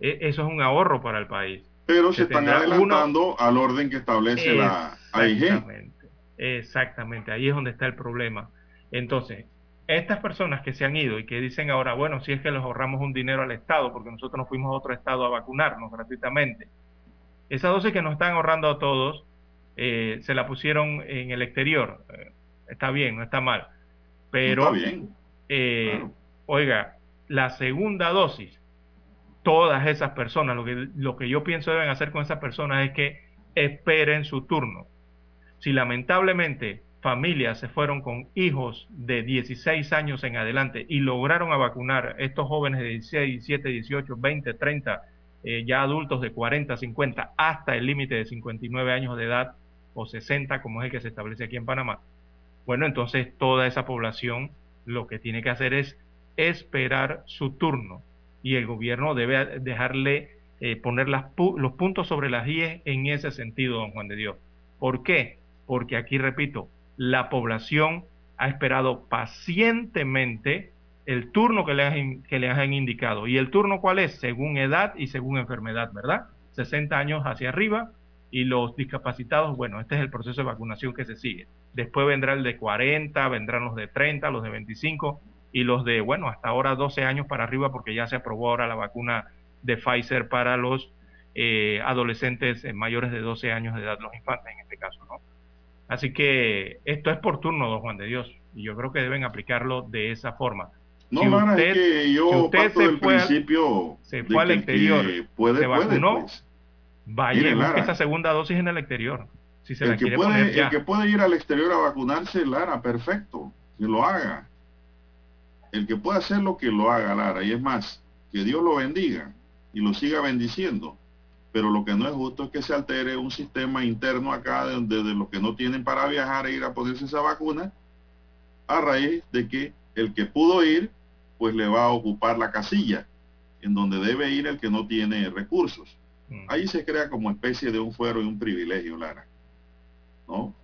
E, eso es un ahorro para el país. Pero se, están adelantando al orden que establece la AIG. Exactamente, exactamente. Ahí es donde está el problema. Entonces, estas personas que se han ido y que dicen ahora, bueno, si es que les ahorramos un dinero al Estado, porque nosotros nos fuimos a otro Estado a vacunarnos gratuitamente, esa dosis que nos están ahorrando a todos, eh, se la pusieron en el exterior. Eh, está bien, no está mal. Pero, eh, oiga, la segunda dosis, todas esas personas, lo que, lo que yo pienso deben hacer con esas personas es que esperen su turno. Si lamentablemente familias se fueron con hijos de 16 años en adelante y lograron a vacunar estos jóvenes de 16, 17, 18, 20, 30, ya adultos de 40, 50, hasta el límite de 59 años de edad o 60, como es el que se establece aquí en Panamá. Bueno, entonces toda esa población lo que tiene que hacer es esperar su turno y el gobierno debe dejarle eh, poner las los puntos sobre las IE en ese sentido, don Juan de Dios. ¿Por qué? Porque aquí, repito, la población ha esperado pacientemente el turno que le, han, que le han indicado. ¿Y el turno cuál es? Según edad y según enfermedad, ¿verdad? 60 años hacia arriba y los discapacitados, bueno, este es el proceso de vacunación que se sigue. Después vendrá el de 40, vendrán los de 30, los de 25 y los de, bueno, hasta ahora 12 años para arriba porque ya se aprobó ahora la vacuna de Pfizer para los eh, adolescentes mayores de 12 años de edad, los infantes en este caso, ¿no? Así que esto es por turno, don Juan de Dios, y yo creo que deben aplicarlo de esa forma. No, si usted, es que yo si usted se fue, principio se fue al exterior, se vacunó, pues. vaya y busque esa segunda dosis en el exterior. Si se el, la que puede, poner ya. el que puede ir al exterior a vacunarse, Lara, perfecto, que lo haga. El que puede hacerlo, que lo haga, Lara. Y es más, que Dios lo bendiga y lo siga bendiciendo pero lo que no es justo es que se altere un sistema interno acá de, de, de los que no tienen para viajar e ir a ponerse esa vacuna a raíz de que el que pudo ir pues le va a ocupar la casilla en donde debe ir el que no tiene recursos. Mm. Ahí se crea como especie de un fuero y un privilegio, Lara, ¿no?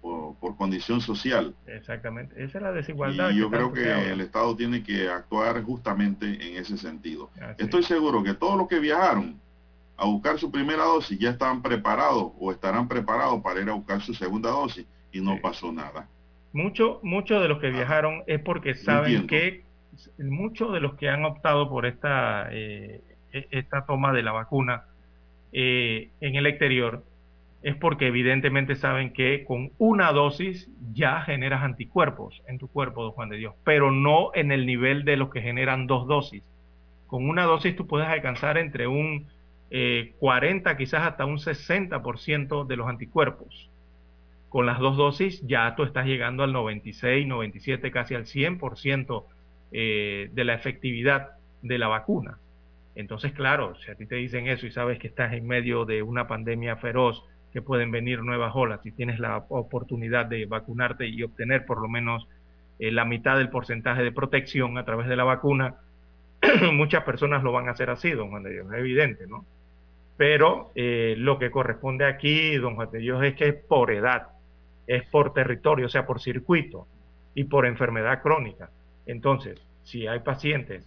Por, por condición social. Exactamente, esa es la desigualdad. Y yo creo que el Estado tiene que actuar justamente en ese sentido. Así Estoy seguro que todos los que viajaron a buscar su primera dosis ya estaban preparados o estarán preparados para ir a buscar su segunda dosis y no sí. pasó nada. Muchos mucho de los que ah, viajaron es porque saben que muchos de los que han optado por esta, eh, e, esta toma de la vacuna eh, en el exterior es porque evidentemente saben que con una dosis ya generas anticuerpos en tu cuerpo, don Juan de Dios, pero no en el nivel de los que generan dos dosis. Con una dosis tú puedes alcanzar entre un eh, 40, quizás hasta un 60% de los anticuerpos. con las dos dosis ya tú estás llegando al 96, 97, casi al 100% eh, de la efectividad de la vacuna. Entonces, claro, si a ti te dicen eso y sabes que estás en medio de una pandemia feroz, que pueden venir nuevas olas, si tienes la oportunidad de vacunarte y obtener por lo menos eh, la mitad del porcentaje de protección a través de la vacuna, muchas personas lo van a hacer así, don Juan de Dios, es evidente, ¿no? Pero eh, lo que corresponde aquí, don Juan de Dios, es que es por edad, es por territorio, o sea, por circuito y por enfermedad crónica. Entonces, si hay pacientes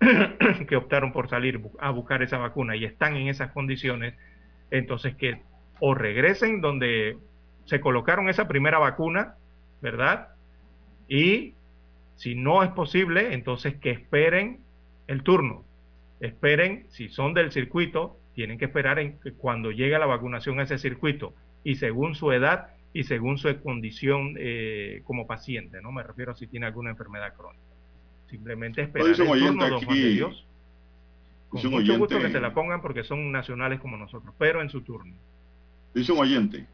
que optaron por salir a buscar esa vacuna y están en esas condiciones, entonces que o regresen donde se colocaron esa primera vacuna, ¿verdad? Y si no es posible, entonces que esperen el turno. Esperen, si son del circuito, tienen que esperar en que cuando llegue la vacunación a ese circuito y según su edad y según su condición eh, como paciente, no me refiero a si tiene alguna enfermedad crónica. Simplemente esperar el turno, don Juan de Dios. Con mucho gusto que se la pongan porque son nacionales como nosotros, pero en su turno. Dice un oyente,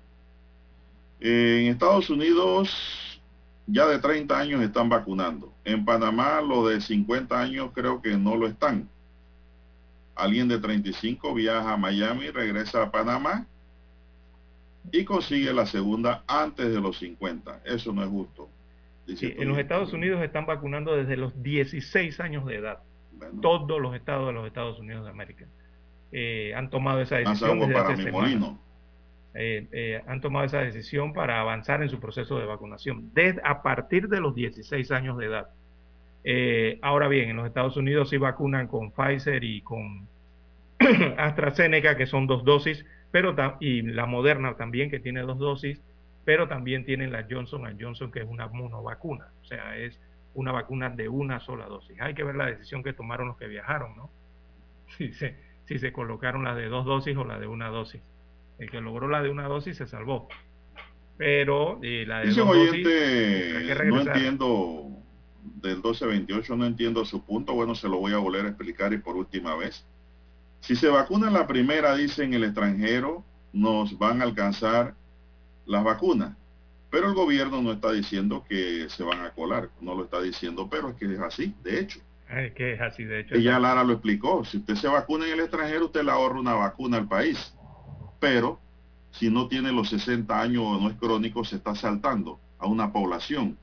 en Estados Unidos ya de 30 años están vacunando. En Panamá lo de 50 años creo que no lo están. Alguien de 35 viaja a Miami, regresa a Panamá y consigue la segunda antes de los 50. Eso no es justo. en los Estados Unidos están vacunando desde los 16 años de edad. Todos los estados de los Estados Unidos de América eh, han tomado esa decisión. Desde molino. Eh, eh, han tomado esa decisión para avanzar en su proceso de vacunación desde, a partir de los 16 años de edad. Eh, ahora bien, en los Estados Unidos sí vacunan con Pfizer y con AstraZeneca, que son dos dosis, pero y la Moderna también, que tiene dos dosis, pero también tienen la Johnson Johnson, que es una monovacuna, o sea, es una vacuna de una sola dosis. Hay que ver la decisión que tomaron los que viajaron, ¿no? Si se, si se colocaron las de dos dosis o la de una dosis. El que logró la de una dosis se salvó. Pero la de Dice dos oyente, no entiendo del 1228, no entiendo su punto. Bueno, se lo voy a volver a explicar y por última vez. Si se vacuna la primera, dice en el extranjero, nos van a alcanzar las vacunas. Pero el gobierno no está diciendo que se van a colar, no lo está diciendo, pero es que es así, de hecho. Es que es así, de hecho. Ella Lara lo explicó, si usted se vacuna en el extranjero, usted le ahorra una vacuna al país pero si no tiene los 60 años o no es crónico, se está saltando a una población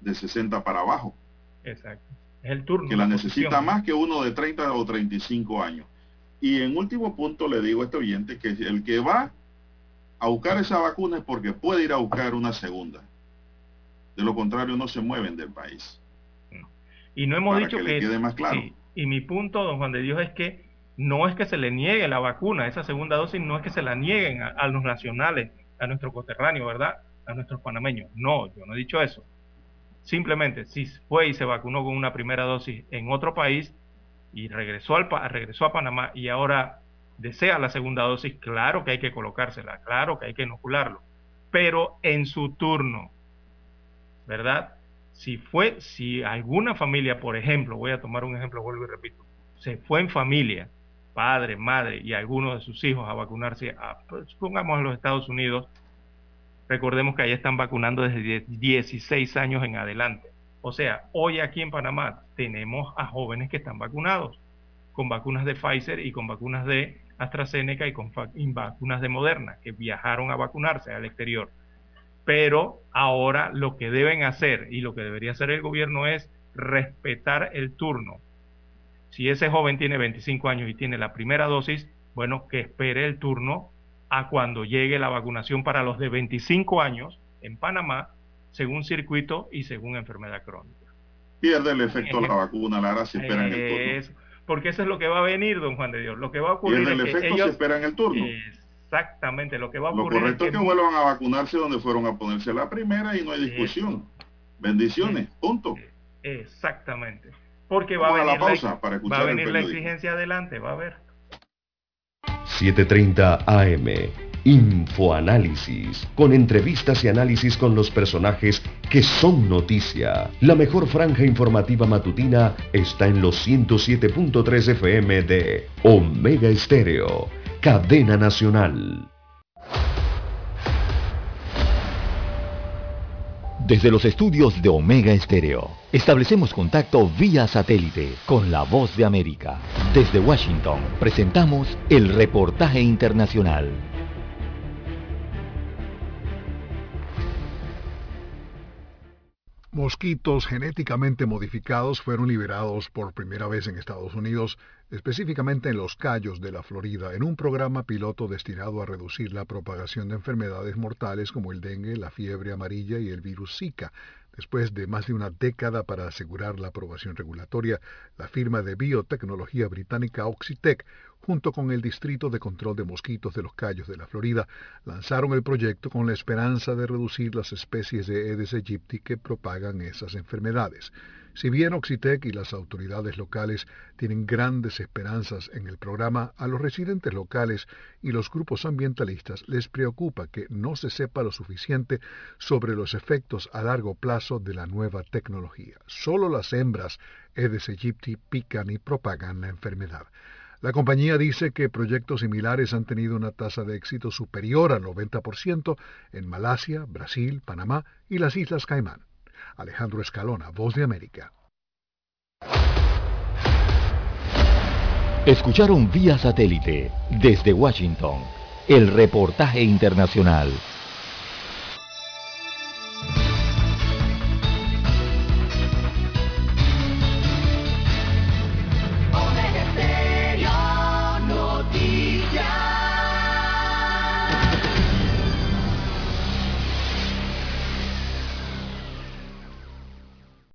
de 60 para abajo. Exacto. Es el turno. Que la, necesita más que uno de 30 o 35 años. Y en último punto le digo a este oyente que el que va a buscar esa vacuna es porque puede ir a buscar una segunda. De lo contrario, no se mueven del país. Y no hemos dicho que, le quede más claro. y mi punto, don Juan de Dios, es que no es que se le niegue la vacuna, esa segunda dosis no es que se la nieguen a, los nacionales, a nuestros coterráneos, ¿verdad? A nuestros panameños. No, yo no he dicho eso. Simplemente, si fue y se vacunó con una primera dosis en otro país y regresó, al, regresó a Panamá y ahora desea la segunda dosis, claro que hay que colocársela, claro que hay que inocularlo, pero en su turno, ¿verdad? Si fue, si alguna familia, por ejemplo, voy a tomar un ejemplo, vuelvo y repito, se fue en familia padre, madre y algunos de sus hijos a vacunarse, a, pues, pongamos a los Estados Unidos, recordemos que ahí están vacunando desde 16 años en adelante. O sea, hoy aquí en Panamá tenemos a jóvenes que están vacunados con vacunas de Pfizer y con vacunas de AstraZeneca y con vacunas de Moderna, que viajaron a vacunarse al exterior. Pero ahora lo que deben hacer y lo que debería hacer el gobierno es respetar el turno si ese joven tiene 25 años y tiene la primera dosis, bueno, que espere el turno a cuando llegue la vacunación para los de 25 años en Panamá, según circuito y según enfermedad crónica. Pierde el efecto la vacuna, Lara, si esperan el turno. Porque eso es lo que va a venir, don Juan de Dios. Lo que va a ocurrir Pierde el efecto si esperan el turno. Exactamente, lo que va a ocurrir. Lo correcto es que, vuelvan a vacunarse donde fueron a ponerse la primera y no hay discusión. Bendiciones, punto. Exactamente. Porque va a venir, la, va a venir la exigencia adelante, va a ver. 7.30 AM. Infoanálisis, con entrevistas y análisis con los personajes que son noticia. La mejor franja informativa matutina está en los 107.3 FM de Omega Estéreo, cadena nacional. Desde los estudios de Omega Estéreo, establecemos contacto vía satélite con la voz de América. Desde Washington, presentamos el reportaje internacional. Mosquitos genéticamente modificados fueron liberados por primera vez en Estados Unidos, específicamente en los Cayos de la Florida, en un programa piloto destinado a reducir la propagación de enfermedades mortales como el dengue, la fiebre amarilla y el virus Zika, Después de más de una década para asegurar la aprobación regulatoria, la firma de biotecnología británica Oxitec, junto con el Distrito de Control de Mosquitos de los Cayos de la Florida, lanzaron el proyecto con la esperanza de reducir las especies de Aedes aegypti que propagan esas enfermedades. Si bien Oxitec y las autoridades locales tienen grandes esperanzas en el programa, a los residentes locales y los grupos ambientalistas les preocupa que no se sepa lo suficiente sobre los efectos a largo plazo de la nueva tecnología. Solo las hembras Aedes aegypti pican y propagan la enfermedad. La compañía dice que proyectos similares han tenido una tasa de éxito superior al 90% en Malasia, Brasil, Panamá y las Islas Caimán. Alejandro Escalona, Voz de América. Escucharon vía satélite desde Washington el reportaje internacional.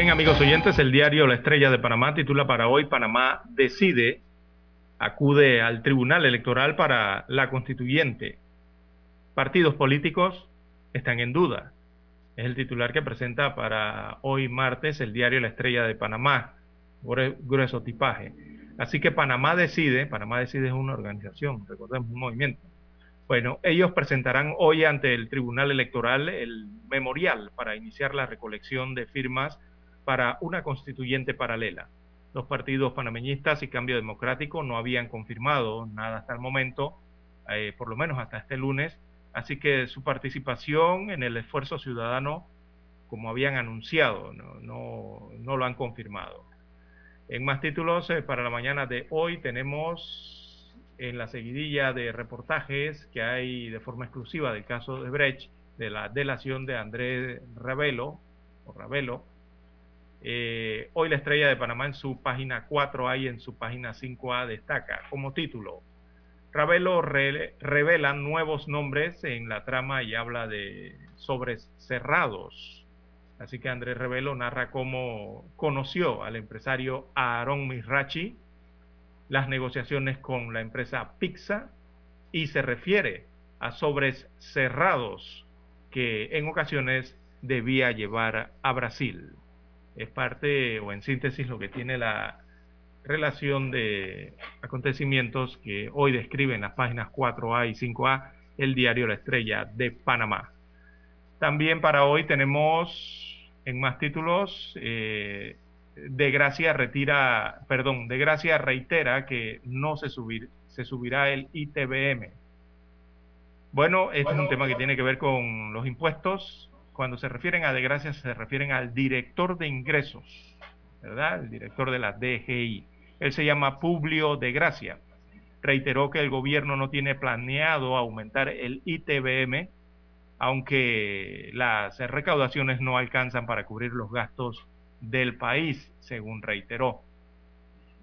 Bien, amigos oyentes, el diario La Estrella de Panamá titula para hoy Panamá decide, acude al Tribunal Electoral para la Constituyente. Partidos políticos están en duda. Es el titular que presenta para hoy martes el diario La Estrella de Panamá, grueso tipaje. Así que Panamá decide, Panamá decide es una organización, recordemos, un movimiento. Bueno, ellos presentarán hoy ante el Tribunal Electoral el memorial para iniciar la recolección de firmas para una constituyente paralela. Los partidos panameñistas y Cambio Democrático no habían confirmado nada hasta el momento, eh, por lo menos hasta este lunes, así que su participación en el esfuerzo ciudadano, como habían anunciado, no, lo han confirmado. En más títulos, eh, para la mañana de hoy tenemos en la seguidilla de reportajes que hay de forma exclusiva del caso de Brecht, de la delación de Andrés Ravelo, o Ravelo, eh, hoy la estrella de Panamá en su página 4A y en su página 5A destaca como título, Ravelo revela nuevos nombres en la trama y habla de sobres cerrados. Así que Andrés Revelo narra cómo conoció al empresario Aaron Mirachi, las negociaciones con la empresa Pixa y se refiere a sobres cerrados que en ocasiones debía llevar a Brasil es parte o en síntesis lo que tiene la relación de acontecimientos que hoy describen las páginas 4A y 5A el diario La Estrella de Panamá. También para hoy tenemos en más títulos, eh, de Gracia retira, perdón, de Gracia reitera que no se, subir, se subirá el ITBM. Bueno, este es un tema que tiene que ver con los impuestos cuando se refieren a desgracia se refieren al director de ingresos, ¿verdad? El director de la DGI. Él se llama Publio de Gracia. Reiteró que el gobierno no tiene planeado aumentar el ITBM, aunque las recaudaciones no alcanzan para cubrir los gastos del país, según reiteró.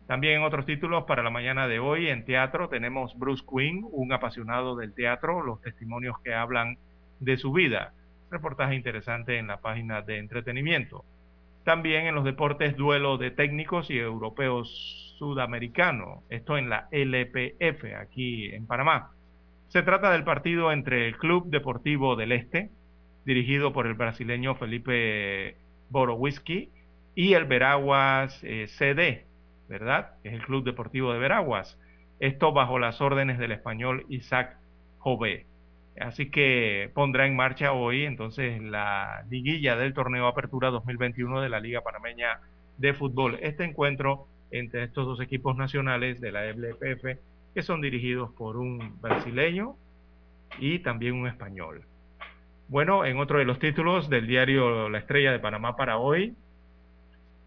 También en otros títulos para la mañana de hoy en teatro tenemos Bruce Quinn, un apasionado del teatro, los testimonios que hablan de su vida. Reportaje interesante en la página de entretenimiento. También en los deportes, duelo de técnicos y europeos sudamericanos, esto en la LPF, aquí en Panamá. Se trata del partido entre el Club Deportivo del Este, dirigido por el brasileño Felipe Borowiski, y el Veraguas eh, CD, ¿verdad? Es el Club Deportivo de Veraguas. Esto bajo las órdenes del español Isaac Jové. Así que pondrá en marcha hoy entonces la liguilla del torneo Apertura 2021 de la Liga Panameña de Fútbol. Este encuentro entre estos dos equipos nacionales de la LPF que son dirigidos por un brasileño y también un español. Bueno, en otro de los títulos del diario La Estrella de Panamá para hoy,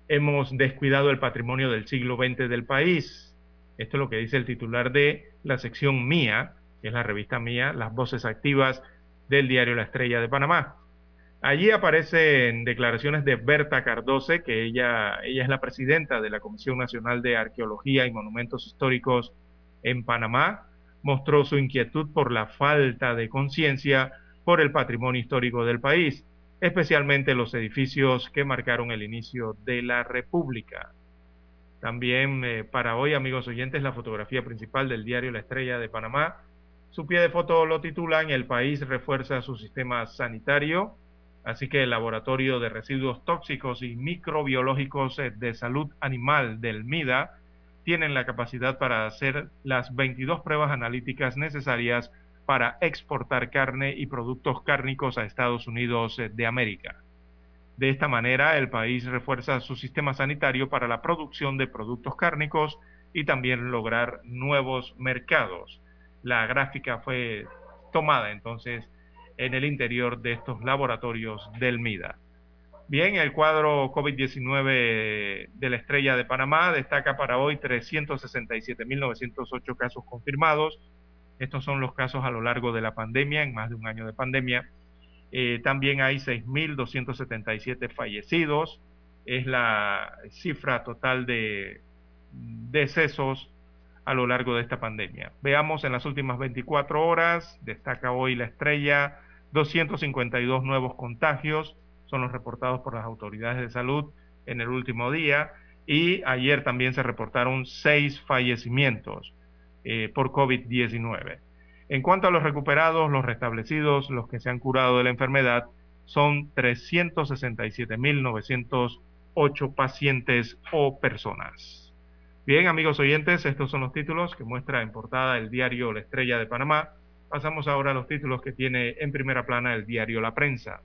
hemos descuidado el patrimonio del siglo XX del país. Esto es lo que dice el titular de la sección Mía, que es la revista Mía, Las Voces Activas del diario La Estrella de Panamá. Allí aparecen declaraciones de Berta Cardoce, que ella, ella es la presidenta de la Comisión Nacional de Arqueología y Monumentos Históricos en Panamá. Mostró su inquietud por la falta de conciencia por el patrimonio histórico del país especialmente los edificios que marcaron el inicio de la República. También eh, para hoy, amigos oyentes, la fotografía principal del diario La Estrella de Panamá. Su pie de foto lo titulan El país refuerza su sistema sanitario, así que el Laboratorio de Residuos Tóxicos y Microbiológicos eh, de Salud Animal del MIDA tienen la capacidad para hacer las 22 pruebas analíticas necesarias para exportar carne y productos cárnicos a Estados Unidos eh, de América. De esta manera, el país refuerza su sistema sanitario para la producción de productos cárnicos y también lograr nuevos mercados. La gráfica fue tomada entonces en el interior de estos laboratorios del MIDA. Bien, el cuadro COVID-19 de la estrella de Panamá destaca para hoy 367.908 casos confirmados, estos son los casos a lo largo de la pandemia, en más de un año de pandemia. Eh, también hay 6.277 fallecidos. Es la cifra total de decesos a lo largo de esta pandemia. Veamos en las últimas 24 horas, destaca hoy la estrella, 252 nuevos contagios son los reportados por las autoridades de salud en el último día y ayer también se reportaron seis fallecimientos. Eh, por COVID-19. En cuanto a los recuperados, los restablecidos, los que se han curado de la enfermedad, son 367.908 pacientes o personas. Bien, amigos oyentes, estos son los títulos que muestra en portada el diario La Estrella de Panamá. Pasamos ahora a los títulos que tiene en primera plana el diario La Prensa.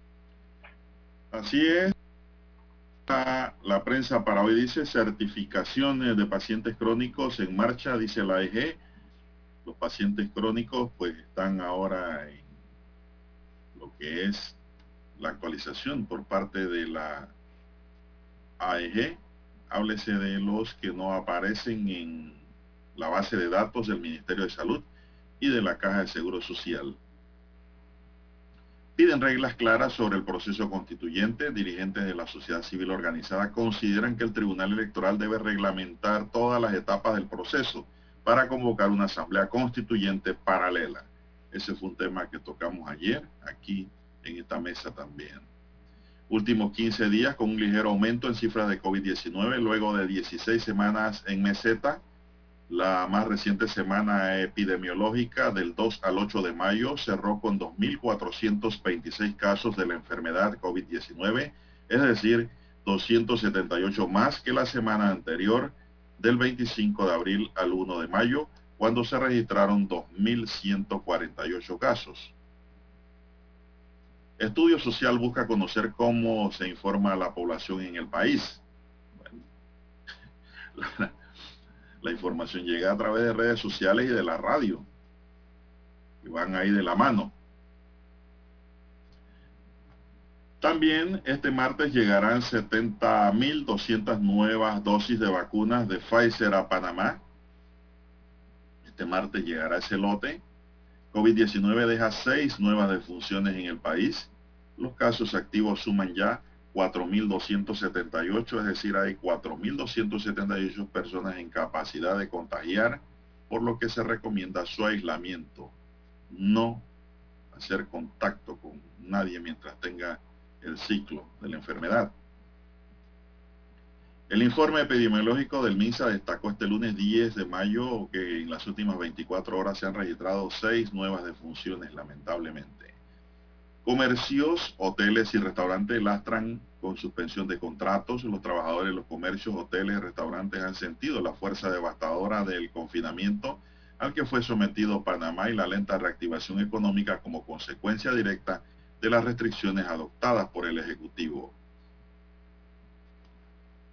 Así es. La prensa para hoy dice certificaciones de pacientes crónicos en marcha, dice la EG los pacientes crónicos pues están ahora en lo que es la actualización por parte de la AEG. Háblese de los que no aparecen en la base de datos del Ministerio de Salud y de la Caja de Seguro Social. Piden reglas claras sobre el proceso constituyente. Dirigentes de la sociedad civil organizada consideran que el Tribunal Electoral debe reglamentar todas las etapas del proceso para convocar una asamblea constituyente paralela. Ese fue un tema que tocamos ayer aquí en esta mesa también. Últimos 15 días con un ligero aumento en cifras de COVID-19 luego de 16 semanas en meseta. La más reciente semana epidemiológica del 2 al 8 de mayo cerró con 2.426 casos de la enfermedad COVID-19, es decir, 278 más que la semana anterior del 25 de abril al 1 de mayo, cuando se registraron 2.148 casos. Estudio Social busca conocer cómo se informa a la población en el país. la, la, información llega a través de redes sociales y de la radio. Y van ahí de la mano. También este martes llegarán 70.200 nuevas dosis de vacunas de Pfizer a Panamá. Este martes llegará ese lote. COVID-19 deja seis nuevas defunciones en el país. Los casos activos suman ya 4.278, es decir, hay 4.278 personas en capacidad de contagiar, por lo que se recomienda su aislamiento. No hacer contacto con nadie mientras tenga el ciclo de la enfermedad. El informe epidemiológico del MINSA destacó este lunes 10 de mayo que en las últimas 24 horas se han registrado seis nuevas defunciones, lamentablemente. Comercios, hoteles y restaurantes lastran con suspensión de contratos. Los trabajadores de los comercios, hoteles y restaurantes han sentido la fuerza devastadora del confinamiento al que fue sometido Panamá y la lenta reactivación económica como consecuencia directa de las restricciones adoptadas por el Ejecutivo.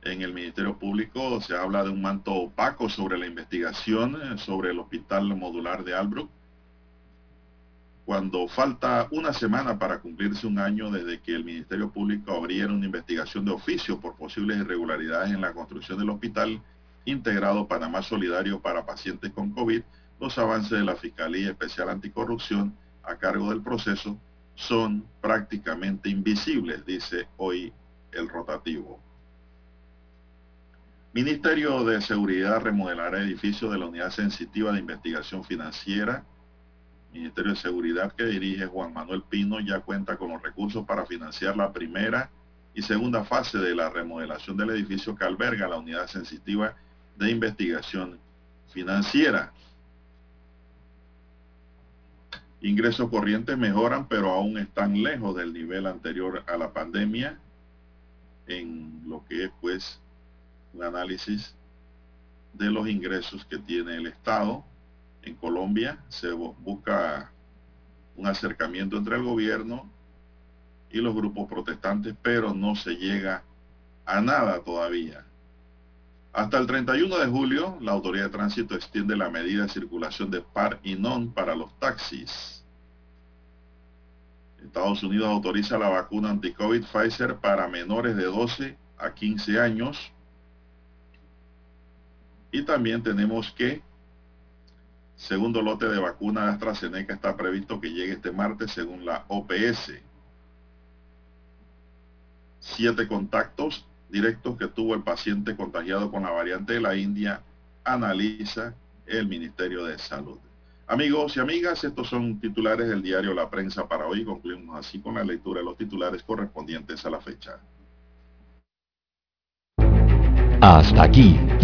En el Ministerio Público se habla de un manto opaco sobre la investigación eh, sobre el Hospital Modular de Albrook, cuando falta una semana para cumplirse un año desde que el Ministerio Público abriera una investigación de oficio por posibles irregularidades en la construcción del hospital integrado Panamá Solidario para pacientes con COVID, los avances de la Fiscalía Especial Anticorrupción a cargo del proceso son prácticamente invisibles, dice hoy el rotativo. Ministerio de Seguridad remodelará edificio de la Unidad Sensitiva de Investigación Financiera. Ministerio de Seguridad que dirige Juan Manuel Pino ya cuenta con los recursos para financiar la primera y segunda fase de la remodelación del edificio que alberga la Unidad Sensitiva de Investigación Financiera. Ingresos corrientes mejoran, pero aún están lejos del nivel anterior a la pandemia en lo que es pues un análisis de los ingresos que tiene el Estado. En Colombia se busca un acercamiento entre el gobierno y los grupos protestantes, pero no se llega a nada todavía. Hasta el 31 de julio, la Autoridad de Tránsito extiende la medida de circulación de par y non para los taxis. Estados Unidos autoriza la vacuna anti-COVID Pfizer para menores de 12 a 15 años. Y también tenemos que segundo lote de vacuna de AstraZeneca está previsto que llegue este martes según la OPS. Siete contactos directos que tuvo el paciente contagiado con la variante de la India, analiza el Ministerio de Salud. Amigos y amigas, estos son titulares del diario La Prensa para hoy. Concluimos así con la lectura de los titulares correspondientes a la fecha. Hasta aquí,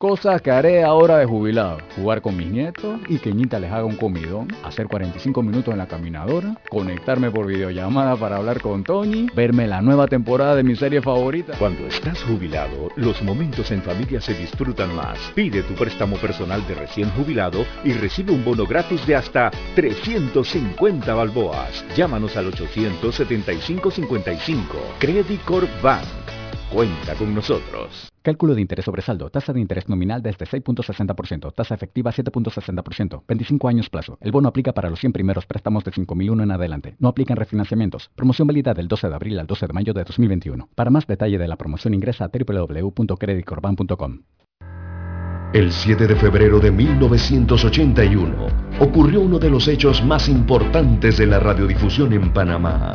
Cosas que haré ahora de jubilado. Jugar con mis nietos y que Ñita les haga un comidón. Hacer 45 minutos en la caminadora. Conectarme por videollamada para hablar con Tony. Verme la nueva temporada de mi serie favorita. Cuando estás jubilado, los momentos en familia se disfrutan más. Pide tu préstamo personal de recién jubilado y recibe un bono gratis de hasta 350 balboas. Llámanos al 875-55. Credit Corp Bank. Cuenta con nosotros. Cálculo de interés sobre saldo. Tasa de interés nominal desde 6.60%. Tasa efectiva 7.60%. 25 años plazo. El bono aplica para los 100 primeros préstamos de 5.001 en adelante. No aplican refinanciamientos. Promoción válida del 12 de abril al 12 de mayo de 2021. Para más detalle de la promoción ingresa a www.creditcorban.com. El 7 de febrero de 1981 ocurrió uno de los hechos más importantes de la radiodifusión en Panamá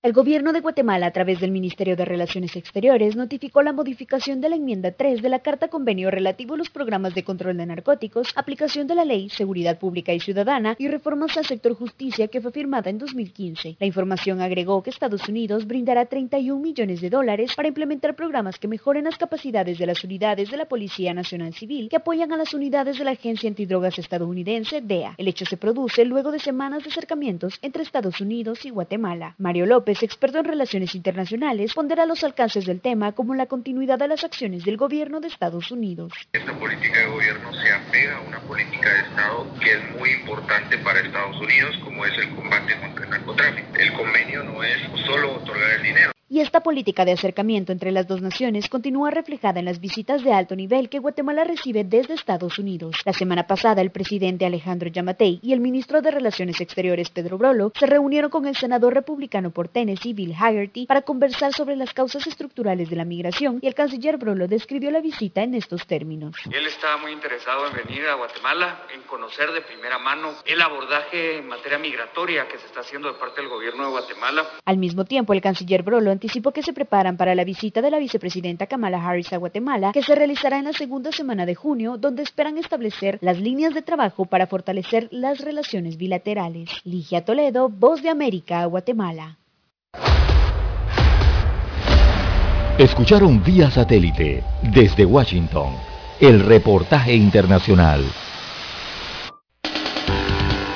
El gobierno de Guatemala, a través del Ministerio de Relaciones Exteriores, notificó la modificación de la enmienda 3 de la Carta Convenio relativo a los programas de control de narcóticos, aplicación de la Ley, Seguridad Pública y Ciudadana y reformas al sector justicia que fue firmada en 2015. La información agregó que Estados Unidos brindará 31 millones de dólares para implementar programas que mejoren las capacidades de las unidades de la Policía Nacional Civil que apoyan a las unidades de la Agencia Antidrogas estadounidense, DEA. El hecho se produce luego de semanas de acercamientos entre Estados Unidos y Guatemala. Mario López experto en relaciones internacionales, pondera los alcances del tema como la continuidad de las acciones del gobierno de Estados Unidos. Esta política de gobierno se apega a una política de Estado que es muy importante para Estados Unidos, como es el combate contra el narcotráfico. El convenio no es solo otorgar el dinero, y esta política de acercamiento entre las dos naciones continúa reflejada en las visitas de alto nivel que Guatemala recibe desde Estados Unidos. La semana pasada, el presidente Alejandro Yamatei y el ministro de Relaciones Exteriores Pedro Brolo se reunieron con el senador republicano por Tennessee Bill Haggerty para conversar sobre las causas estructurales de la migración y el canciller Brolo describió la visita en estos términos. Él estaba muy interesado en venir a Guatemala, en conocer de primera mano el abordaje en materia migratoria que se está haciendo de parte del gobierno de Guatemala. Al mismo tiempo, el canciller Brolo anticipó que se preparan para la visita de la vicepresidenta Kamala Harris a Guatemala, que se realizará en la segunda semana de junio, donde esperan establecer las líneas de trabajo para fortalecer las relaciones bilaterales. Ligia Toledo, Voz de América, Guatemala. Escucharon vía satélite desde Washington el reportaje internacional.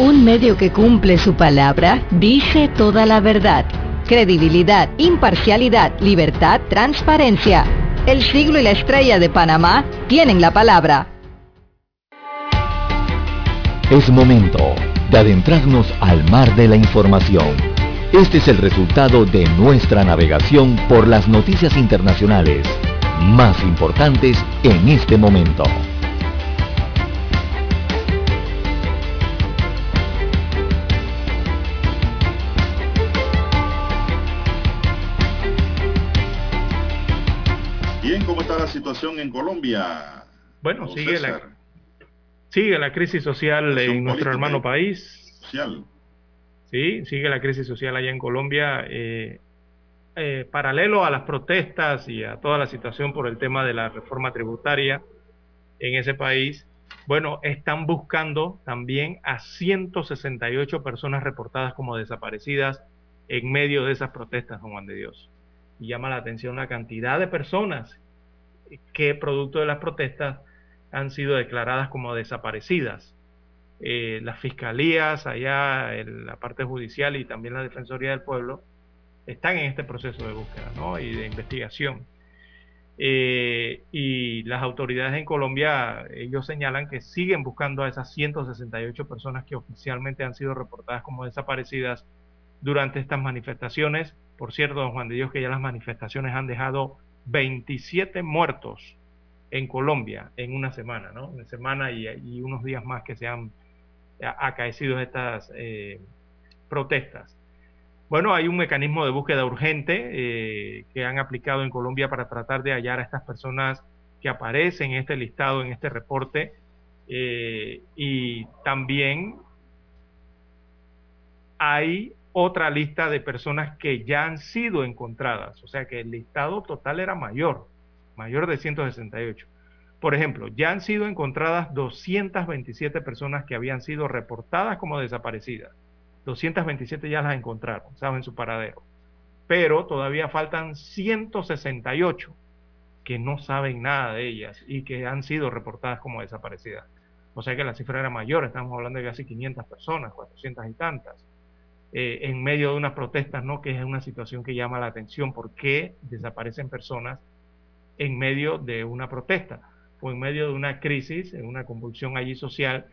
Un medio que cumple su palabra dice toda la verdad. Credibilidad, imparcialidad, libertad, transparencia. El siglo y la estrella de Panamá tienen la palabra. Es momento de adentrarnos al mar de la información. Este es el resultado de nuestra navegación por las noticias internacionales más importantes en este momento. Está la situación en Colombia? Bueno, sigue la, sigue la crisis social en nuestro hermano país. Social. Sí, sigue la crisis social allá en Colombia. eh, eh, paralelo a las protestas y a toda la situación por el tema de la reforma tributaria en ese país, bueno, están buscando también a 168 personas reportadas como desaparecidas en medio de esas protestas, Juan de Dios. Y llama la atención la cantidad de personas que producto de las protestas han sido declaradas como desaparecidas. Eh, las fiscalías allá, la parte judicial y también la Defensoría del Pueblo están en este proceso de búsqueda ¿no? y de investigación. Eh, y las autoridades en Colombia, ellos señalan que siguen buscando a esas 168 personas que oficialmente han sido reportadas como desaparecidas durante estas manifestaciones. Por cierto, don Juan de Dios, que ya las manifestaciones han dejado 27 muertos en Colombia en una semana, ¿no? Una semana y, unos días más que se han a- acaecido estas eh, protestas. Bueno, hay un mecanismo de búsqueda urgente eh, que han aplicado en Colombia para tratar de hallar a estas personas que aparecen en este listado, en este reporte, eh, y también hay otra lista de personas que ya han sido encontradas, o sea que el listado total era mayor, mayor de 168. Por ejemplo, ya han sido encontradas 227 personas que habían sido reportadas como desaparecidas. 227 ya las encontraron, saben su paradero. Pero todavía faltan 168 que no saben nada de ellas y que han sido reportadas como desaparecidas. O sea que la cifra era mayor, estamos hablando de casi 500 personas, 400 y tantas, eh, en medio de unas protestas, ¿no? Que es una situación que llama la atención, ¿por qué desaparecen personas en medio de una protesta o en medio de una crisis, en una convulsión allí social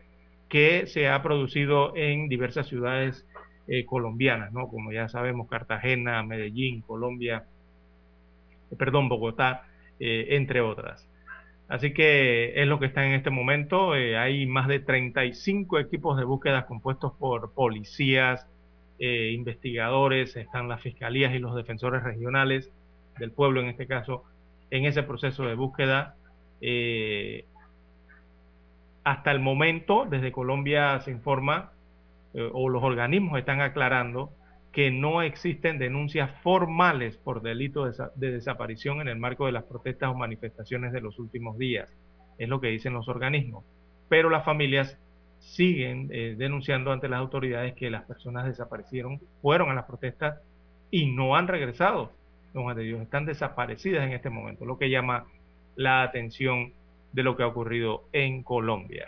que se ha producido en diversas ciudades eh, colombianas, ¿no? Como ya sabemos, Cartagena, Medellín, Colombia, eh, perdón, Bogotá, entre otras. Así que es lo que está en este momento. Eh, hay más de 35 equipos de búsqueda compuestos por policías, eh, investigadores, están las fiscalías y los defensores regionales del pueblo en este caso, en ese proceso de búsqueda. Eh, hasta el momento, desde Colombia se informa, o los organismos están aclarando, que no existen denuncias formales por delito de, desaparición en el marco de las protestas o manifestaciones de los últimos días. Es lo que dicen los organismos. Pero las familias siguen eh, denunciando ante las autoridades que las personas desaparecieron, fueron a las protestas y no han regresado. Don de Dios, están desaparecidas en este momento, lo que llama la atención de lo que ha ocurrido en Colombia.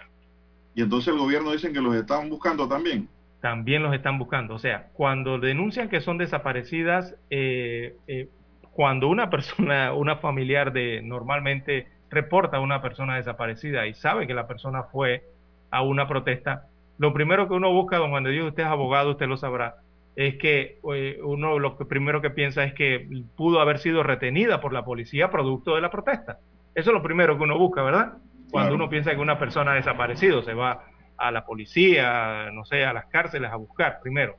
Y entonces el gobierno dicen que los están buscando también también los están buscando. O sea, cuando denuncian que son desaparecidas, eh, eh, cuando una persona, una familiar de normalmente reporta a una persona desaparecida y sabe que la persona fue a una protesta, lo primero que uno busca, don Juan de Dios, usted es abogado, usted lo sabrá, es que eh, uno lo que primero que piensa es que pudo haber sido retenida por la policía producto de la protesta. Eso es lo primero que uno busca, ¿verdad? Cuando uno piensa que una persona ha desaparecido, se va a la policía, no sé, a las cárceles a buscar primero.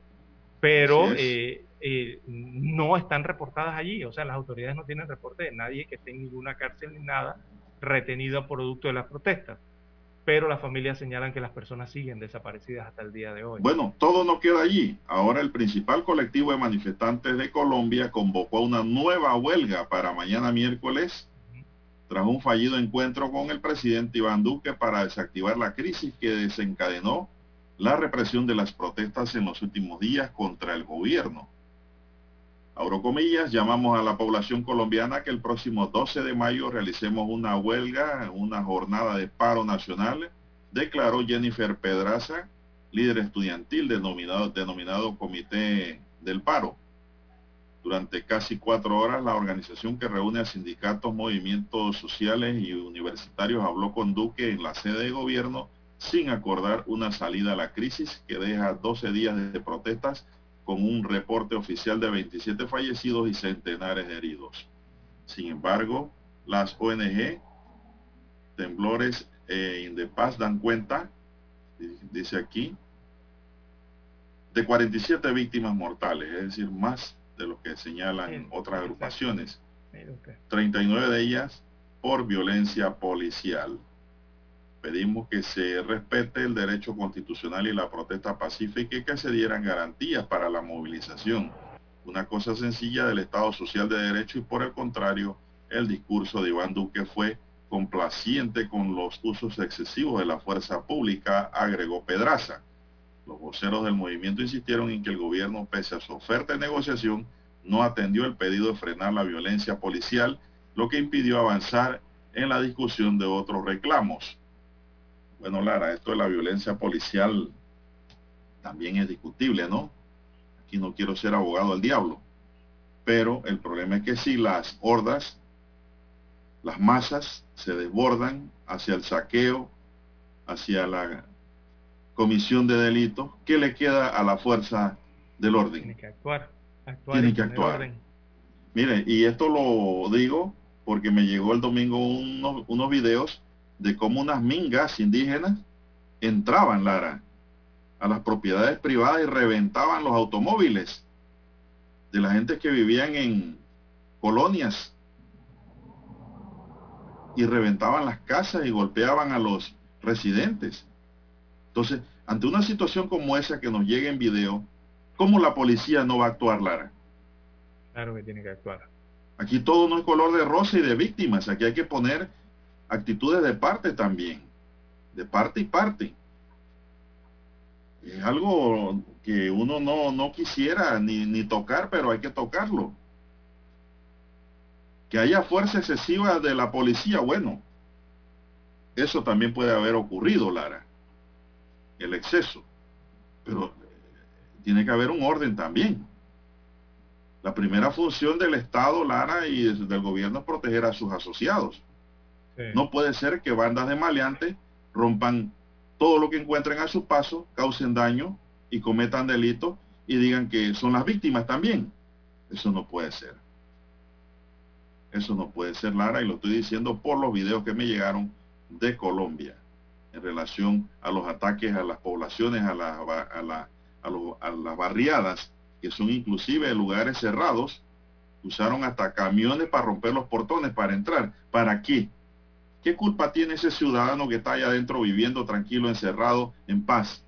Pero eh, eh, no están reportadas allí, o sea, las autoridades no tienen reporte de nadie que esté en ninguna cárcel ni nada retenido producto de las protestas. Pero las familias señalan que las personas siguen desaparecidas hasta el día de hoy. Bueno, todo no queda allí. Ahora el principal colectivo de manifestantes de Colombia convocó una nueva huelga para mañana miércoles tras un fallido encuentro con el presidente Iván Duque para desactivar la crisis que desencadenó la represión de las protestas en los últimos días contra el gobierno. Abro comillas, llamamos a la población colombiana que el próximo 12 de mayo realicemos una huelga, una jornada de paro nacional, declaró Jennifer Pedraza, líder estudiantil denominado, denominado Comité del Paro. Durante casi cuatro horas, la organización que reúne a sindicatos, movimientos sociales y universitarios habló con Duque en la sede de gobierno sin acordar una salida a la crisis que deja 12 días de protestas con un reporte oficial de 27 fallecidos y centenares de heridos. Sin embargo, las ONG, Temblores e Indepaz dan cuenta, dice aquí, de 47 víctimas mortales, es decir, más de lo que señalan otras agrupaciones. 39 de ellas por violencia policial. Pedimos que se respete el derecho constitucional y la protesta pacífica y que se dieran garantías para la movilización. Una cosa sencilla del Estado Social de Derecho y por el contrario, el discurso de Iván Duque fue complaciente con los usos excesivos de la fuerza pública, agregó Pedraza. Los voceros del movimiento insistieron en que el gobierno, pese a su oferta de negociación, no atendió el pedido de frenar la violencia policial, lo que impidió avanzar en la discusión de otros reclamos. Bueno, Lara, esto de la violencia policial también es discutible, ¿no? Aquí no quiero ser abogado del diablo, pero el problema es que si las hordas, las masas se desbordan hacia el saqueo, hacia la comisión de delitos, ¿qué le queda a la fuerza del orden? Tiene que actuar. Tiene que actuar. Mire, y esto lo digo porque me llegó el domingo unos, unos videos de cómo unas mingas indígenas entraban, Lara, a las propiedades privadas y reventaban los automóviles de la gente que vivían en colonias y reventaban las casas y golpeaban a los residentes. Entonces, ante una situación como esa que nos llega en video, ¿cómo la policía no va a actuar, Lara? Claro que tiene que actuar. Aquí todo no es color de rosa y de víctimas, aquí hay que poner actitudes de parte también, de parte y parte. Es algo que uno no, no quisiera ni, ni tocar, pero hay que tocarlo. Que haya fuerza excesiva de la policía, bueno, eso también puede haber ocurrido, Lara. El exceso. Pero eh, tiene que haber un orden también. La primera función del Estado, Lara, y del gobierno es proteger a sus asociados. No puede ser que bandas de maleantes rompan todo lo que encuentren a su paso, causen daño y cometan delitos y digan que son las víctimas también. Eso no puede ser. Eso no puede ser, Lara, y lo estoy diciendo por los videos que me llegaron de Colombia en relación a los ataques a las poblaciones, a, a, a las barriadas que son inclusive lugares cerrados, usaron hasta camiones para romper los portones, para entrar. ¿Para qué? ¿Qué culpa tiene ese ciudadano que está allá adentro viviendo tranquilo, encerrado, en paz?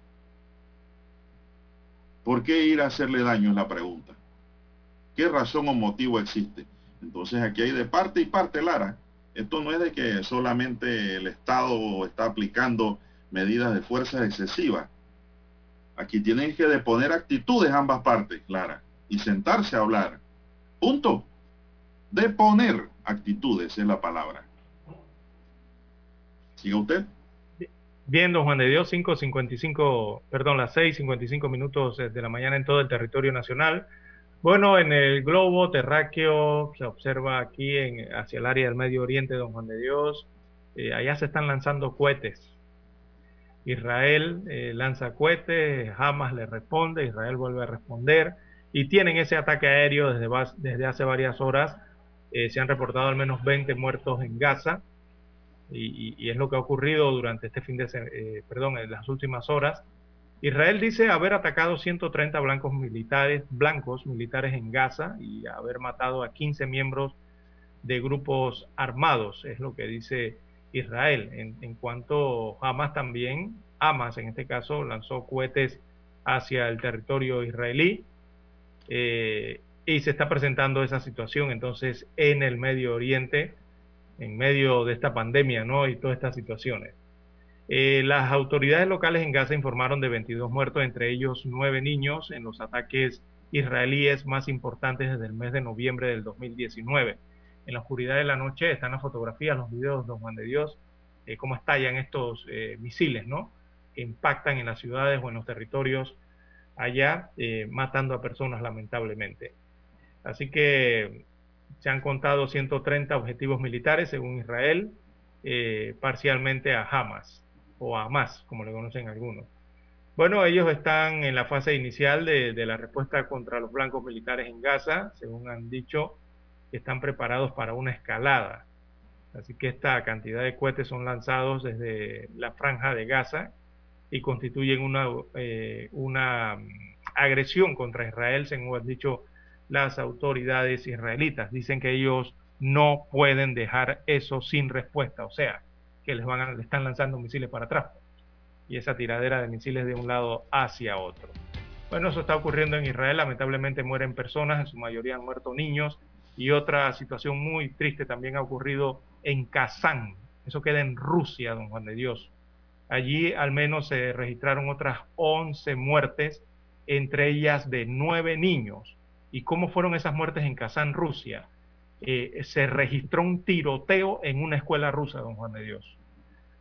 ¿Por qué ir a hacerle daño es la pregunta? ¿Qué razón o motivo existe? Entonces aquí hay de parte y parte, Lara. Esto no es de que solamente el Estado está aplicando medidas de fuerza excesivas. Aquí tienen que deponer actitudes ambas partes, Clara, y sentarse a hablar. Punto. Deponer actitudes es la palabra. ¿Sigue usted? Bien, don Juan de Dios, 5.55, perdón, las 6.55 minutos de la mañana en todo el territorio nacional. Bueno, en el globo terráqueo se observa aquí en, hacia el área del Medio Oriente, don Juan de Dios, eh, allá se están lanzando cohetes Israel eh, lanza cohetes, Hamas le responde, Israel vuelve a responder y tienen ese ataque aéreo desde, desde hace varias horas. Eh, se han reportado al menos 20 muertos en Gaza y, es lo que ha ocurrido durante este fin de eh, perdón, en las últimas horas. Israel dice haber atacado 130 blancos militares, blancos militares en Gaza y haber matado a 15 miembros de grupos armados, es lo que dice Israel. En, cuanto Hamas también, Hamas en este caso, lanzó cohetes hacia el territorio israelí eh, y se está presentando esa situación entonces en el Medio Oriente, en medio de esta pandemia ¿no? y todas estas situaciones. Eh, las autoridades locales en Gaza informaron de 22 muertos, entre ellos 9 niños, en los ataques israelíes más importantes desde el mes de noviembre del 2019 en la oscuridad de la noche están las fotografías, los videos, don Juan de Dios, eh, cómo estallan estos eh, misiles, ¿no? Que impactan en las ciudades o en los territorios allá, matando a personas lamentablemente. Así que se han contado 130 objetivos militares, según Israel, parcialmente a Hamas, o a Hamas, como le conocen algunos. Bueno, ellos están en la fase inicial de, de la respuesta contra los blancos militares en Gaza, según han dicho están preparados para una escalada. Así que esta cantidad de cohetes son lanzados desde la franja de Gaza y constituyen una, eh, una mm, agresión contra Israel, según han dicho las autoridades israelitas. Dicen que ellos no pueden dejar eso sin respuesta, o sea, que les van le están lanzando misiles para atrás y esa tiradera de misiles de un lado hacia otro. Bueno, eso está ocurriendo en Israel, lamentablemente mueren personas, en su mayoría han muerto niños, y otra situación muy triste también ha ocurrido en Kazán. Eso queda en Rusia, don Juan de Dios. Allí al menos se registraron otras 11 muertes, entre ellas de nueve niños. ¿Y cómo fueron esas muertes en Kazán, Rusia? Eh, se registró un tiroteo en una escuela rusa, don Juan de Dios.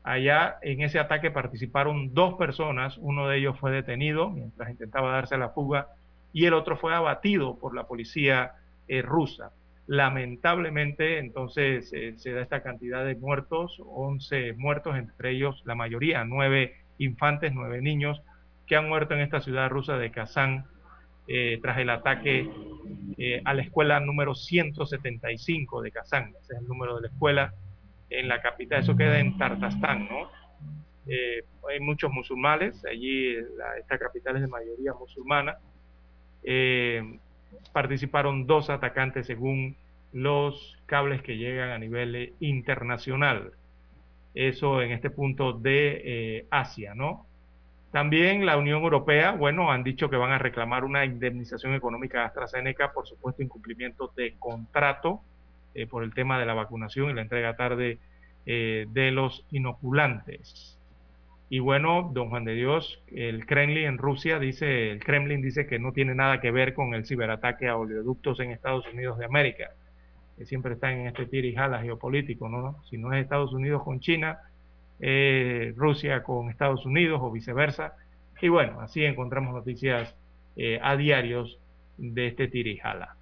Allá en ese ataque participaron dos personas, uno de ellos fue detenido mientras intentaba darse la fuga y el otro fue abatido por la policía eh, rusa. Lamentablemente, entonces eh, se da esta cantidad de muertos, 11 muertos, entre ellos la mayoría, 9 infantes, 9 niños, que han muerto en esta ciudad rusa de Kazán eh, tras el ataque eh, a la escuela número 175 de Kazán. Ese es el número de la escuela en la capital. Eso queda en Tartastán, ¿no? hay muchos musulmanes, allí esta capital es de mayoría musulmana participaron dos atacantes según los cables que llegan a nivel internacional. Eso en este punto de eh, Asia, ¿no? También la Unión Europea, bueno, han dicho que van a reclamar una indemnización económica a AstraZeneca por supuesto incumplimiento de contrato eh, por el tema de la vacunación y la entrega tarde eh, de los inoculantes. Y bueno, don Juan de Dios, el Kremlin en Rusia dice, el Kremlin dice que no tiene nada que ver con el ciberataque a oleoductos en Estados Unidos de América, que siempre está en este tir y jala geopolítico, ¿no? Si no es Estados Unidos con China, eh, Rusia con Estados Unidos o viceversa. Y bueno, así encontramos noticias eh, a diarios de este tir y jala.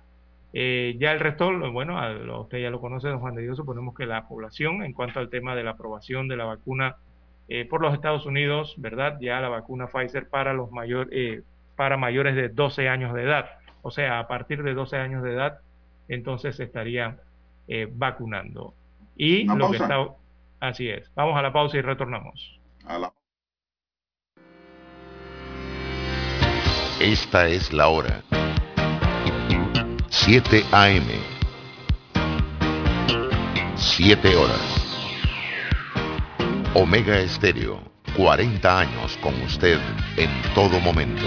Eh, ya el resto, bueno, usted ya lo conoce, don Juan de Dios, suponemos que la población, en cuanto al tema de la aprobación de la vacuna eh, por los Estados Unidos, ¿verdad? Ya la vacuna Pfizer para los mayor, eh, para mayores de 12 años de edad. O sea, a partir de 12 años de edad, entonces se estaría eh, vacunando. Y lo que está. Así es. Vamos a la pausa y retornamos. Esta es la hora. 7 AM. 7 horas. Omega Estéreo, 40 años con usted en todo momento.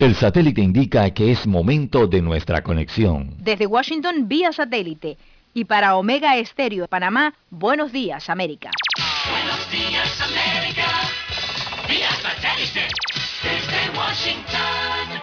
El satélite indica que es momento de nuestra conexión. Desde Washington vía satélite y para Omega Estéreo de Panamá, buenos días América. Buenos días América, vía satélite desde Washington.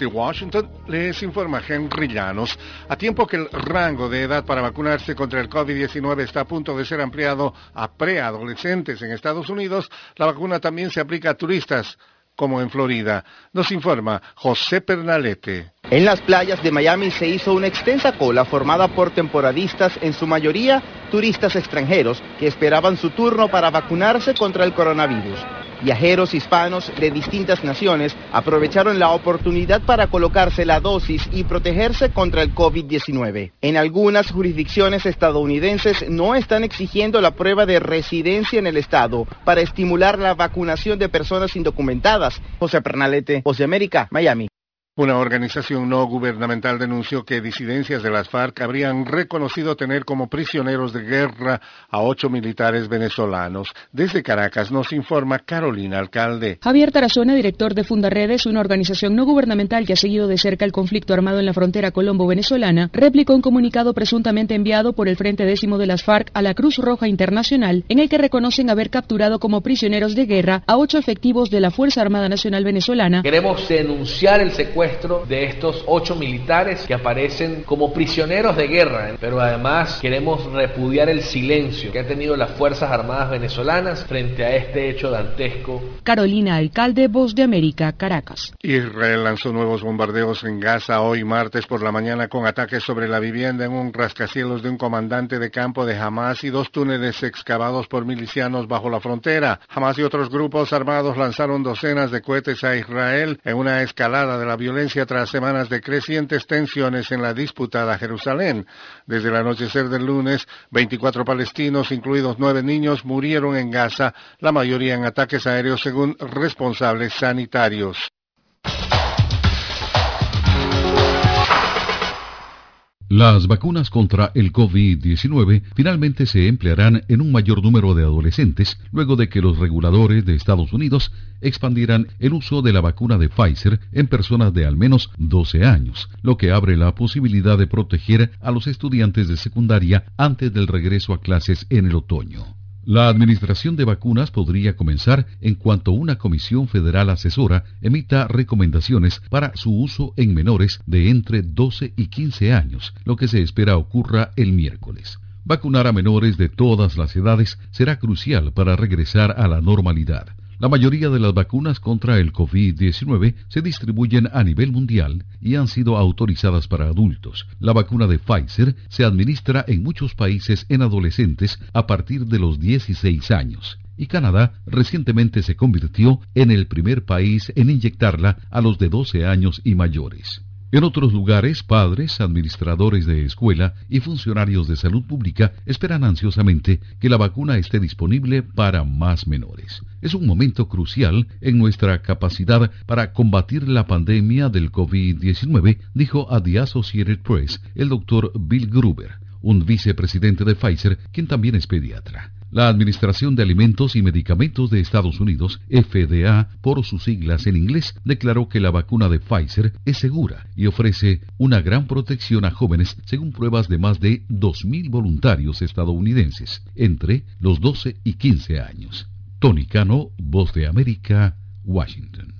Desde Washington les informa Henry Llanos. A tiempo que el rango de edad para vacunarse contra el COVID-19 está a punto de ser ampliado a preadolescentes en Estados Unidos, la vacuna también se aplica a turistas, como en Florida. Nos informa José Pernalete. En las playas de Miami se hizo una extensa cola formada por temporadistas, en su mayoría turistas extranjeros, que esperaban su turno para vacunarse contra el coronavirus. Viajeros hispanos de distintas naciones aprovecharon la oportunidad para colocarse la dosis y protegerse contra el COVID-19. En algunas jurisdicciones estadounidenses no están exigiendo la prueba de residencia en el estado para estimular la vacunación de personas indocumentadas. José Pernalete, José América, Miami. Una organización no gubernamental denunció que disidencias de las FARC habrían reconocido tener como prisioneros de guerra a ocho militares venezolanos. Desde Caracas nos informa Carolina Alcalde. Javier Tarazona, director de Fundaredes, una organización no gubernamental que ha seguido de cerca el conflicto armado en la frontera colombo-venezolana, replicó un comunicado presuntamente enviado por el Frente Décimo de las FARC a la Cruz Roja Internacional, en el que reconocen haber capturado como prisioneros de guerra a ocho efectivos de la Fuerza Armada Nacional Venezolana. Queremos denunciar el secuestro de estos ocho militares que aparecen como prisioneros de guerra, pero además queremos repudiar el silencio que ha tenido las Fuerzas Armadas venezolanas frente a este hecho dantesco. Carolina Alcalde, Voz de América, Caracas. Israel lanzó nuevos bombardeos en Gaza hoy martes por la mañana con ataques sobre la vivienda en un rascacielos de un comandante de campo de Hamas y dos túneles excavados por milicianos bajo la frontera. Hamas y otros grupos armados lanzaron docenas de cohetes a Israel en una escalada de la violencia tras semanas de crecientes tensiones en la disputada Jerusalén. Desde el anochecer del lunes, 24 palestinos, incluidos nueve niños, murieron en Gaza, la mayoría en ataques aéreos según responsables sanitarios. Las vacunas contra el COVID-19 finalmente se emplearán en un mayor número de adolescentes luego de que los reguladores de Estados Unidos expandieran el uso de la vacuna de Pfizer en personas de al menos 12 años, lo que abre la posibilidad de proteger a los estudiantes de secundaria antes del regreso a clases en el otoño. La administración de vacunas podría comenzar en cuanto una comisión federal asesora emita recomendaciones para su uso en menores de entre 12 y 15 años, lo que se espera ocurra el miércoles. Vacunar a menores de todas las edades será crucial para regresar a la normalidad. La mayoría de las vacunas contra el COVID-19 se distribuyen a nivel mundial y han sido autorizadas para adultos. La vacuna de Pfizer se administra en muchos países en adolescentes a partir de los 16 años y Canadá recientemente se convirtió en el primer país en inyectarla a los de 12 años y mayores. En otros lugares, padres, administradores de escuela y funcionarios de salud pública esperan ansiosamente que la vacuna esté disponible para más menores. Es un momento crucial en nuestra capacidad para combatir la pandemia del COVID-19, dijo a The Associated Press el doctor Bill Gruber, un vicepresidente de Pfizer, quien también es pediatra. La Administración de Alimentos y Medicamentos de Estados Unidos, FDA, por sus siglas en inglés, declaró que la vacuna de Pfizer es segura y ofrece una gran protección a jóvenes según pruebas de más de 2.000 voluntarios estadounidenses entre los 12 y 15 años. Tony Cano, Voz de América, Washington.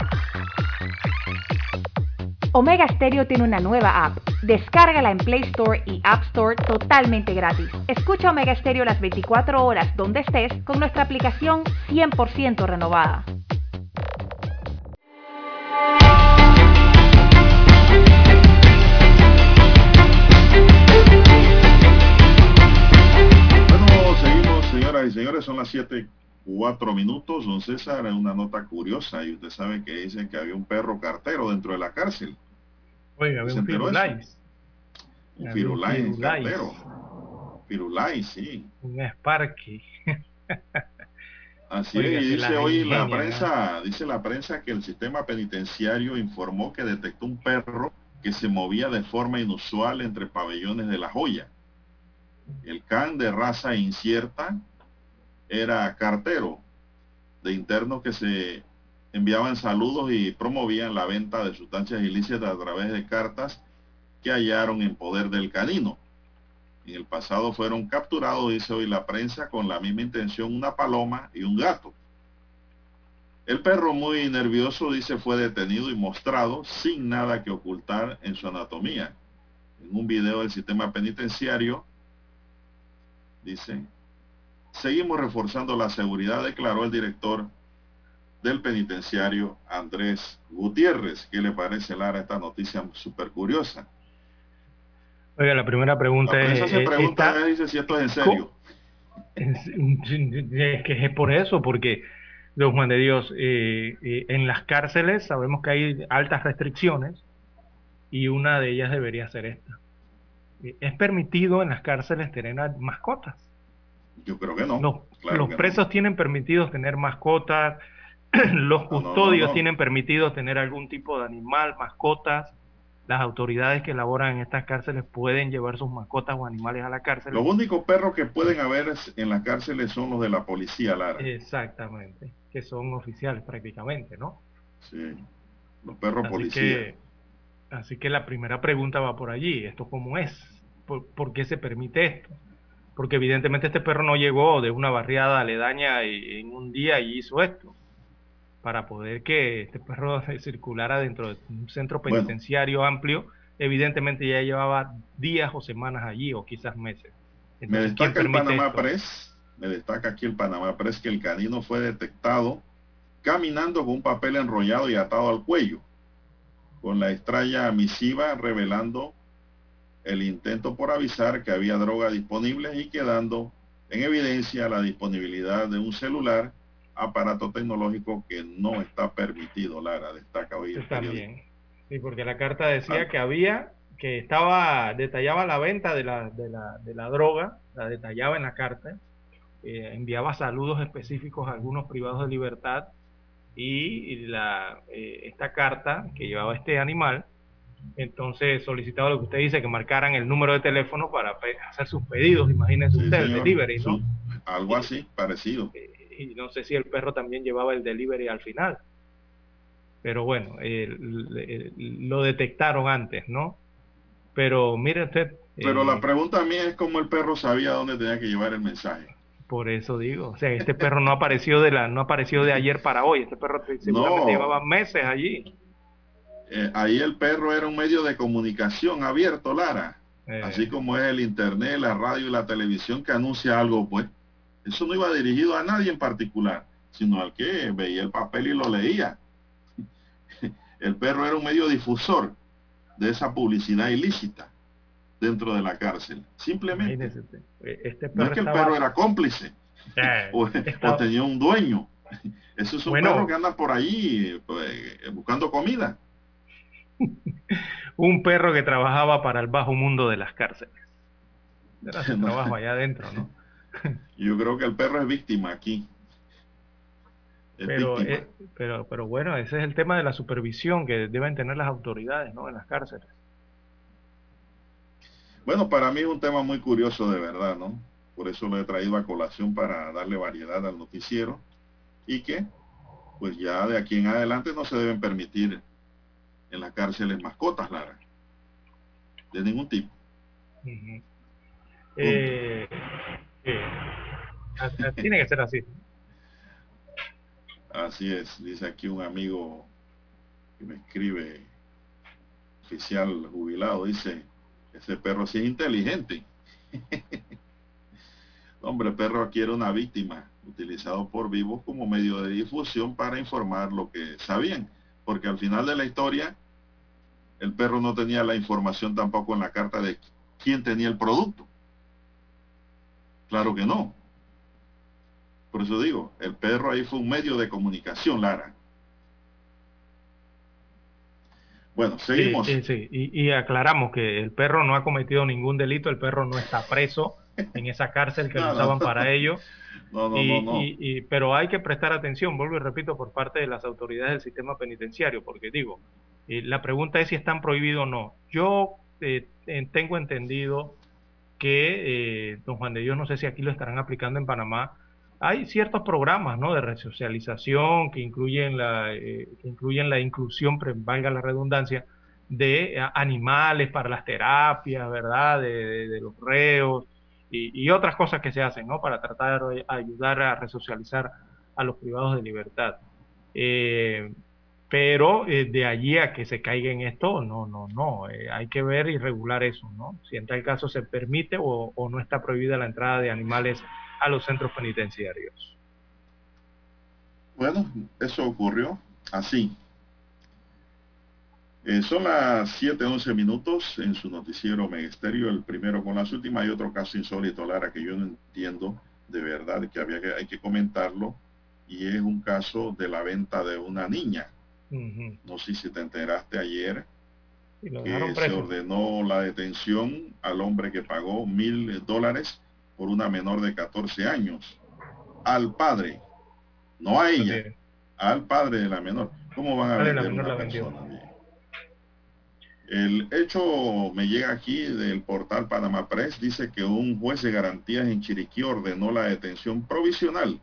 Omega Stereo tiene una nueva app. Descárgala en Play Store y App Store totalmente gratis. Escucha Omega Stereo las 24 horas donde estés con nuestra aplicación 100% renovada. Bueno, seguimos, señoras y señores, son las 7, 4 minutos. Don César, una nota curiosa, y usted sabe que dicen que había un perro cartero dentro de la cárcel. Oiga, había ¿Se un? Firulais. Un firulais cartero. Firulais, sí. Un Sparky. Así Oiga, es, y dice hoy la prensa, dice la prensa que el sistema penitenciario informó que detectó un perro que se movía de forma inusual entre pabellones de La Joya. El can de raza incierta era cartero de internos que se enviaban saludos y promovían la venta de sustancias ilícitas a través de cartas que hallaron en poder del canino. En el pasado fueron capturados, dice hoy la prensa, con la misma intención una paloma y un gato. El perro muy nervioso, dice, fue detenido y mostrado sin nada que ocultar en su anatomía. En un video del sistema penitenciario, dice, seguimos reforzando la seguridad, declaró el director del penitenciario Andrés Gutiérrez. ¿Qué le parece, Lara, esta noticia súper curiosa? Oiga, la primera pregunta La es... se eh, pregunta, está- dice, si esto es en serio. Es, es que es por eso, porque, don Juan de Dios, eh, eh, en las cárceles sabemos que hay altas restricciones y una de ellas debería ser esta. Eh, es permitido en las cárceles tener mascotas. Yo creo que no. Los, Claro los que no. presos tienen permitidos tener mascotas, los custodios no. tienen permitido tener algún tipo de animal, mascotas. Las autoridades que laboran en estas cárceles pueden llevar sus mascotas o animales a la cárcel. Los únicos perros que pueden haber en las cárceles son los de la policía, Lara. Exactamente, que son oficiales prácticamente, ¿no? Sí. Los perros Así policía. que, así que la primera pregunta va por allí, ¿esto cómo es? ¿Por, por qué se permite esto? Porque evidentemente este perro no llegó de una barriada aledaña y- en un día y hizo esto. Para poder que este perro circulara dentro de un centro Bueno. penitenciario amplio, evidentemente ya llevaba días o semanas allí o quizás meses. Me Entonces, ¿quién destaca el Panamá esto? Press, me destaca aquí el Panamá Press que el canino fue detectado caminando con un papel enrollado y atado al cuello, con la estrella misiva revelando el intento por avisar que había droga disponible y quedando en evidencia la disponibilidad de un celular, aparato tecnológico que no está permitido, Lara, destaca hoy el periódico. También. Sí, porque la carta decía que había, que estaba, detallaba la venta de la, de la, de la droga, la detallaba en la carta, eh, enviaba saludos específicos a algunos privados de libertad y la, eh, esta carta que llevaba este animal, entonces solicitaba lo que usted dice, que marcaran el número de teléfono para hacer sus pedidos, imagínese Sí, usted, el señor. delivery, ¿no? Algo así, parecido. y no sé si el perro también llevaba el delivery al final. Pero bueno, lo detectaron antes, ¿no? Pero mire usted. Pero eh, la pregunta mía es cómo el perro sabía dónde tenía que llevar el mensaje. Por eso digo, o sea, este perro no apareció de la, no apareció de ayer para hoy. Este perro seguramente llevaba meses allí. Eh, ahí el perro era un medio de comunicación abierto, Lara. Eh. Así como es el internet, la radio y la televisión que anuncia algo, pues. Eso no iba dirigido a nadie en particular, sino al que veía el papel y lo leía. El perro era un medio difusor de esa publicidad ilícita dentro de la cárcel. Simplemente. Este no es que el perro era cómplice o, o tenía un dueño. Eso es un Bueno. perro que anda por ahí pues, buscando comida. Un perro que trabajaba para el bajo mundo de las cárceles. Era su trabajo allá adentro, ¿no? Yo creo que el perro es víctima aquí. Es Pero, víctima. eh, pero, pero bueno, ese es el tema de la supervisión que deben tener las autoridades, ¿no? En las cárceles. Bueno, para mí es un tema muy curioso de verdad, ¿no? Por eso lo he traído a colación para darle variedad al noticiero y que, pues ya de aquí en adelante no se deben permitir en las cárceles mascotas, Lara. De ningún tipo. Eh, eh, tiene que ser así. Así es, dice aquí un amigo que me escribe, oficial jubilado, dice, ese perro sí es inteligente. Hombre, perro adquiere una víctima, utilizado por vivos como medio de difusión para informar lo que sabían, porque al final de la historia, el perro no tenía la información tampoco en la carta de quién tenía el producto. Claro que no. Por eso digo, el perro ahí fue un medio de comunicación, Lara. Bueno, seguimos. Sí, sí, sí. Y, y aclaramos que el perro no ha cometido ningún delito, el perro no está preso en esa cárcel que no. usaban para ello. No, no, y, no, no. y- y- pero hay que prestar atención, vuelvo y repito, por parte de las autoridades del sistema penitenciario, porque digo, eh, la pregunta es si están prohibidos o no. Yo eh, tengo entendido que, eh, don Juan de Dios, no sé si aquí lo estarán aplicando en Panamá, hay ciertos programas ¿no? de resocialización que incluyen la, eh, que incluyen la inclusión, valga la redundancia, de eh, animales para las terapias, ¿verdad? De, de- de los reos y, y otras cosas que se hacen, ¿no? Para tratar de ayudar a resocializar a los privados de libertad. Eh, pero eh, de allí a que se caiga en esto, no, no, no. eh, hay que ver y regular eso, ¿no? Si en tal caso se permite o, o no está prohibida la entrada de animales a los centros penitenciarios. Bueno, eso ocurrió así. Eh, son las 7:11 minutos en su noticiero Megesterio, el primero con las últimas. Hay otro caso insólito, Lara, que yo no entiendo de verdad, que había que, hay que comentarlo, y es un caso de la venta de una niña. No sé si te enteraste ayer Y que se ordenó la detención al hombre que pagó mil dólares por una menor de 14 años. Al padre, no a ella, al padre de la menor. ¿Cómo van a vender menor una persona? Bien. El hecho me llega aquí del portal Panama Press, dice que un juez de garantías en Chiriquí ordenó la detención provisional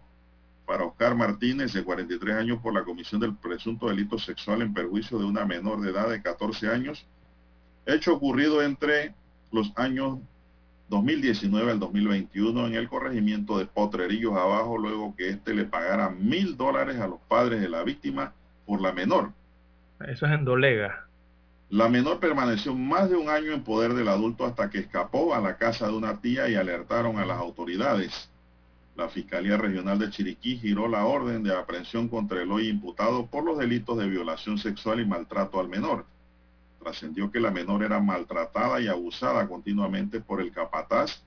para Oscar Martínez, de 43 años, por la comisión del presunto delito sexual en perjuicio de una menor de edad de 14 años, hecho ocurrido entre los años 2019 al 2021 en el corregimiento de Potrerillos Abajo, luego que éste le pagara mil dólares a los padres de la víctima por la menor. Eso es en Dolega. La menor permaneció más de un año en poder del adulto hasta que escapó a la casa de una tía y alertaron a las autoridades. La Fiscalía Regional de Chiriquí giró la orden de aprehensión contra el hoy imputado por los delitos de violación sexual y maltrato al menor. Trascendió que la menor era maltratada y abusada continuamente por el capataz.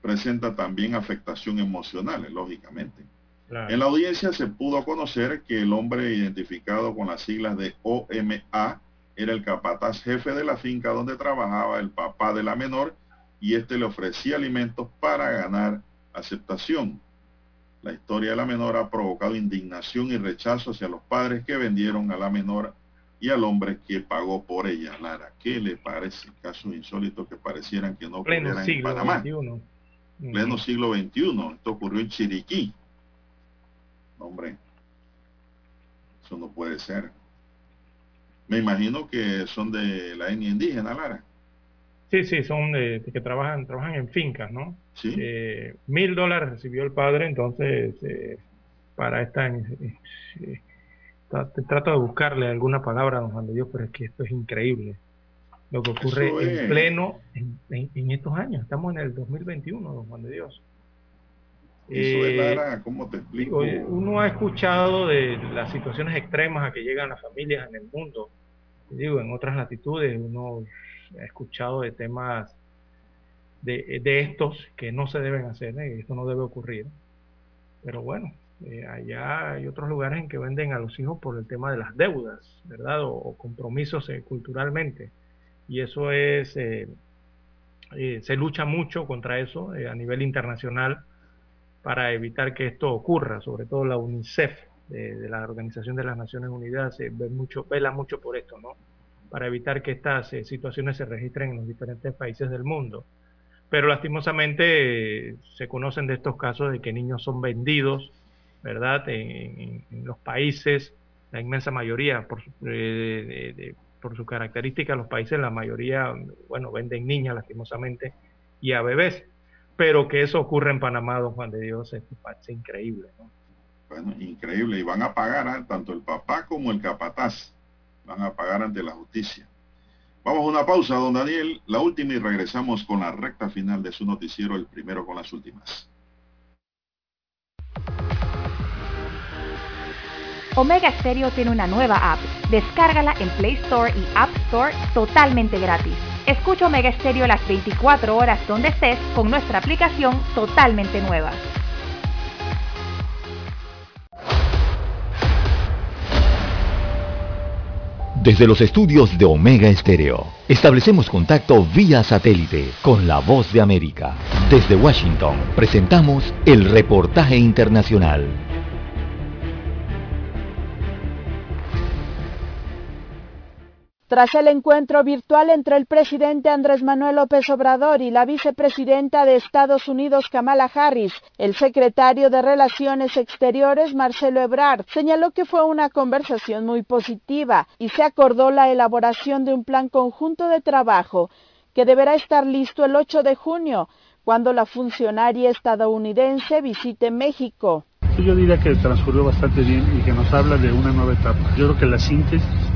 Presenta también afectación emocional, lógicamente. En la audiencia se pudo conocer que el hombre identificado con las siglas de OMA era el capataz jefe de la finca donde trabajaba el papá de la menor y este le ofrecía alimentos para ganar aceptación. La historia de la menor ha provocado indignación y rechazo hacia los padres que vendieron a la menor y al hombre que pagó por ella. Lara, ¿qué le parece? Casos insólitos que parecieran que no Pleno ocurrieran en siglo Panamá. XXI. Pleno siglo XXI. Esto ocurrió en Chiriquí. Hombre, eso no puede ser. Me imagino que son de la etnia indígena, Lara. Sí, sí, son de, que trabajan, trabajan en fincas, ¿no? Sí. Eh, mil dólares recibió el padre, entonces, eh, para esta... Eh, te trato de buscarle alguna palabra a don Juan de Dios, pero es que esto es increíble. Lo que ocurre en pleno, en, estos años, estamos en el 2021, don Juan de Dios. Eso es, Lara, ¿cómo te explico? Uno ha escuchado de las situaciones extremas a que llegan las familias en el mundo. Digo, en otras latitudes uno ha escuchado de temas de, de estos que no se deben hacer, ¿eh? esto no debe ocurrir. Pero bueno, eh, allá hay otros lugares en que venden a los hijos por el tema de las deudas, ¿verdad? O, compromisos eh, culturalmente. Y eso es, se lucha mucho contra eso a nivel internacional para evitar que esto ocurra, sobre todo la UNICEF de, la Organización de las Naciones Unidas ve mucho, vela mucho por esto, ¿no? Para evitar que estas eh, situaciones se registren en los diferentes países del mundo. Pero lastimosamente se conocen de estos casos de que niños son vendidos, ¿verdad? En, los países, la inmensa mayoría, por, eh, por su característica, los países, la mayoría, bueno, venden niñas lastimosamente y a bebés pero que eso ocurre en Panamá, don Juan de Dios, es increíble. ¿no? Bueno, increíble. Y van a pagar ¿eh? tanto el papá como el capataz. Van a pagar ante la justicia. Vamos a una pausa, don Daniel, la última y regresamos con la recta final de su noticiero, el primero con las últimas. Omega Stereo tiene una nueva app. Descárgala en Play Store y App Store totalmente gratis. Escucha Omega Stereo las 24 horas donde estés con nuestra aplicación totalmente nueva. Desde los estudios de Omega Estéreo, establecemos contacto vía satélite con la voz de América. Desde Washington, presentamos el reportaje internacional. Tras el encuentro virtual entre el presidente Andrés Manuel López Obrador y la vicepresidenta de Estados Unidos Kamala Harris, el secretario de Relaciones Exteriores Marcelo Ebrard señaló que fue una conversación muy positiva y se acordó la elaboración de un plan conjunto de trabajo que deberá estar listo el 8 de junio, cuando la funcionaria estadounidense visite México. Yo diría que transcurrió bastante bien y que nos habla de una nueva etapa. Yo creo que la síntesis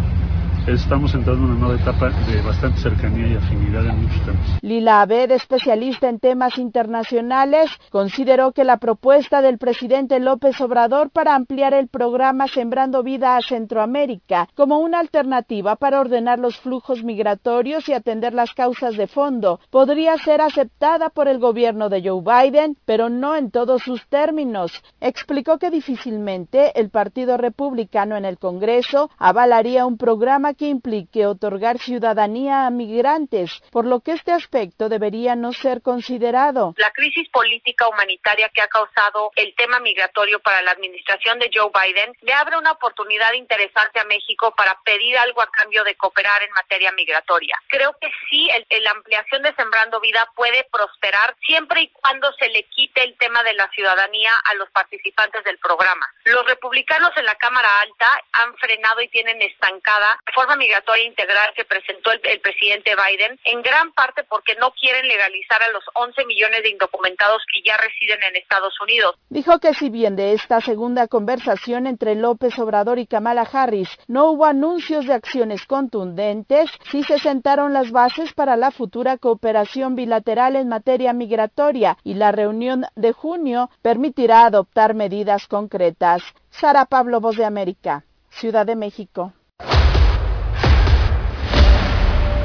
estamos entrando en una nueva etapa de bastante cercanía y afinidad en muchos temas. Lila Abed, especialista en temas internacionales, consideró que la propuesta del presidente López Obrador para ampliar el programa Sembrando Vida a Centroamérica como una alternativa para ordenar los flujos migratorios y atender las causas de fondo podría ser aceptada por el gobierno de Joe Biden, pero no en todos sus términos. Explicó que difícilmente el Partido Republicano en el Congreso avalaría un programa que implique otorgar ciudadanía a migrantes, por lo que este aspecto debería no ser considerado. La crisis política humanitaria que ha causado el tema migratorio para la administración de Joe Biden le abre una oportunidad interesante a México para pedir algo a cambio de cooperar en materia migratoria. Creo que sí, la ampliación de Sembrando Vida puede prosperar siempre y cuando se le quite el tema de la ciudadanía a los participantes del programa. Los republicanos en la Cámara Alta han frenado y tienen estancada migratoria integral que presentó el, presidente Biden, en gran parte porque no quieren legalizar a los 11 millones de indocumentados que ya residen en Estados Unidos. Dijo que si bien de esta segunda conversación entre López Obrador y Kamala Harris no hubo anuncios de acciones contundentes, sí se sentaron las bases para la futura cooperación bilateral en materia migratoria y la reunión de junio permitirá adoptar medidas concretas. Sara Pablo, Voz de América, Ciudad de México.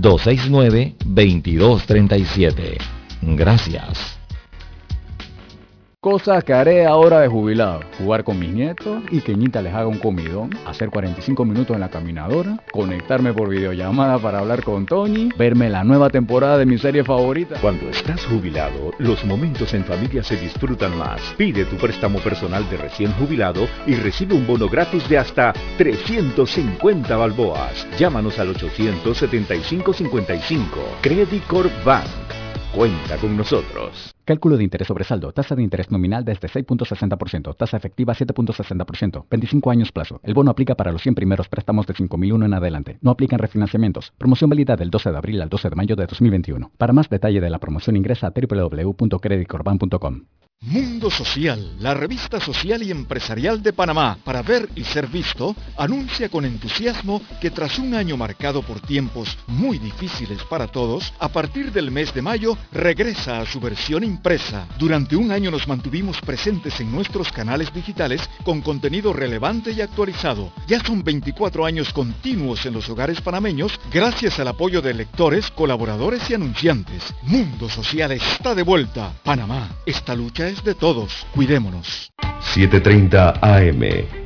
269-2237. Gracias. Cosas que haré ahora de jubilado. Jugar con mis nietos y que Ñita les haga un comidón. Hacer 45 minutos en la caminadora. Conectarme por videollamada para hablar con Tony. Verme la nueva temporada de mi serie favorita. Cuando estás jubilado, los momentos en familia se disfrutan más. Pide tu préstamo personal de recién jubilado y recibe un bono gratis de hasta 350 balboas. Llámanos al 875-55. Credit Corp Bank. Cuenta con nosotros. Cálculo de interés sobre saldo. Tasa de interés nominal desde 6.60%. Tasa efectiva 7.60%. 25 años plazo. El bono aplica para los 100 primeros préstamos de 5.001 en adelante. No aplican refinanciamientos. Promoción válida del 12 de abril al 12 de mayo de 2021. Para más detalle de la promoción ingresa a www.creditcorban.com. Mundo Social, la revista social y empresarial de Panamá, para ver y ser visto, anuncia con entusiasmo que tras un año marcado por tiempos muy difíciles para todos, a partir del mes de mayo regresa a su versión impresa. Durante un año nos mantuvimos presentes en nuestros canales digitales con contenido relevante y actualizado. Ya son 24 años continuos en los hogares panameños gracias al apoyo de lectores, colaboradores y anunciantes. Mundo Social está de vuelta. Panamá, esta lucha es de todos. Cuidémonos. 7.30 AM.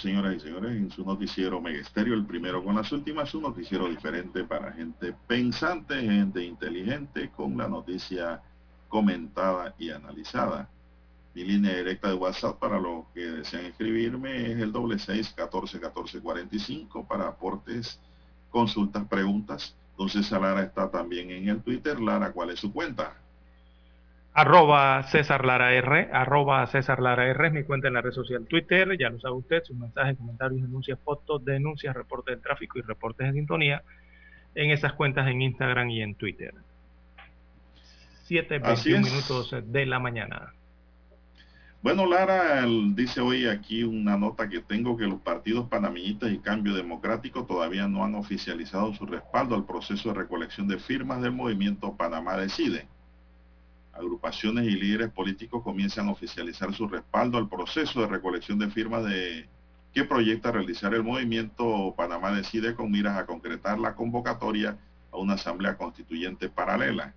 Señoras y señores, en su noticiero Megesterio, el primero con las últimas, un noticiero diferente para gente pensante, gente inteligente, con la noticia comentada y analizada. Mi línea directa de WhatsApp para los que desean escribirme es el doble seis catorce catorce cuarenta y cinco para aportes, consultas, preguntas. Entonces Lara está también en el Twitter. Lara, ¿cuál es su cuenta? Arroba César Lara R, arroba César Lara R es mi cuenta en la red social Twitter, ya lo sabe usted, sus mensajes, comentarios, denuncias, fotos, denuncias, reportes de tráfico y reportes de sintonía en esas cuentas en Instagram y en Twitter. 7, 21 minutos de la mañana. Bueno, Lara dice hoy aquí una nota que tengo que los partidos panameñistas y Cambio Democrático todavía no han oficializado su respaldo al proceso de recolección de firmas del movimiento Panamá Decide agrupaciones y líderes políticos comienzan a oficializar su respaldo al proceso de recolección de firmas de que proyecta realizar el movimiento Panamá Decide con miras a concretar la convocatoria a una asamblea constituyente paralela.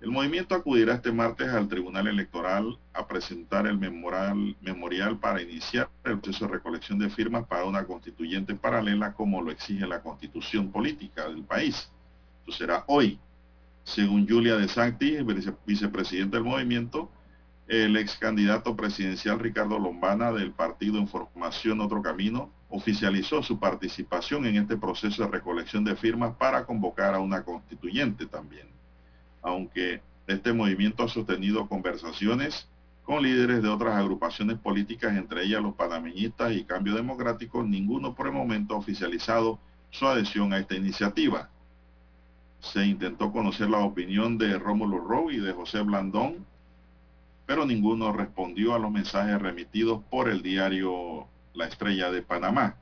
El movimiento acudirá este martes al Tribunal Electoral a presentar el memorial, memorial para iniciar el proceso de recolección de firmas para una constituyente paralela como lo exige la constitución política del país. Esto será hoy, según Julia De Santi, vicepresidente del movimiento, el ex candidato presidencial Ricardo Lombana del partido Información Otro Camino oficializó su participación en este proceso de recolección de firmas para convocar a una constituyente también. Aunque este movimiento ha sostenido conversaciones con líderes de otras agrupaciones políticas, entre ellas los panameñistas y Cambio Democrático, ninguno por el momento ha oficializado su adhesión a esta iniciativa se intentó conocer la opinión de Rómulo Rowe y de José Blandón, pero ninguno respondió a los mensajes remitidos por el diario La Estrella de Panamá.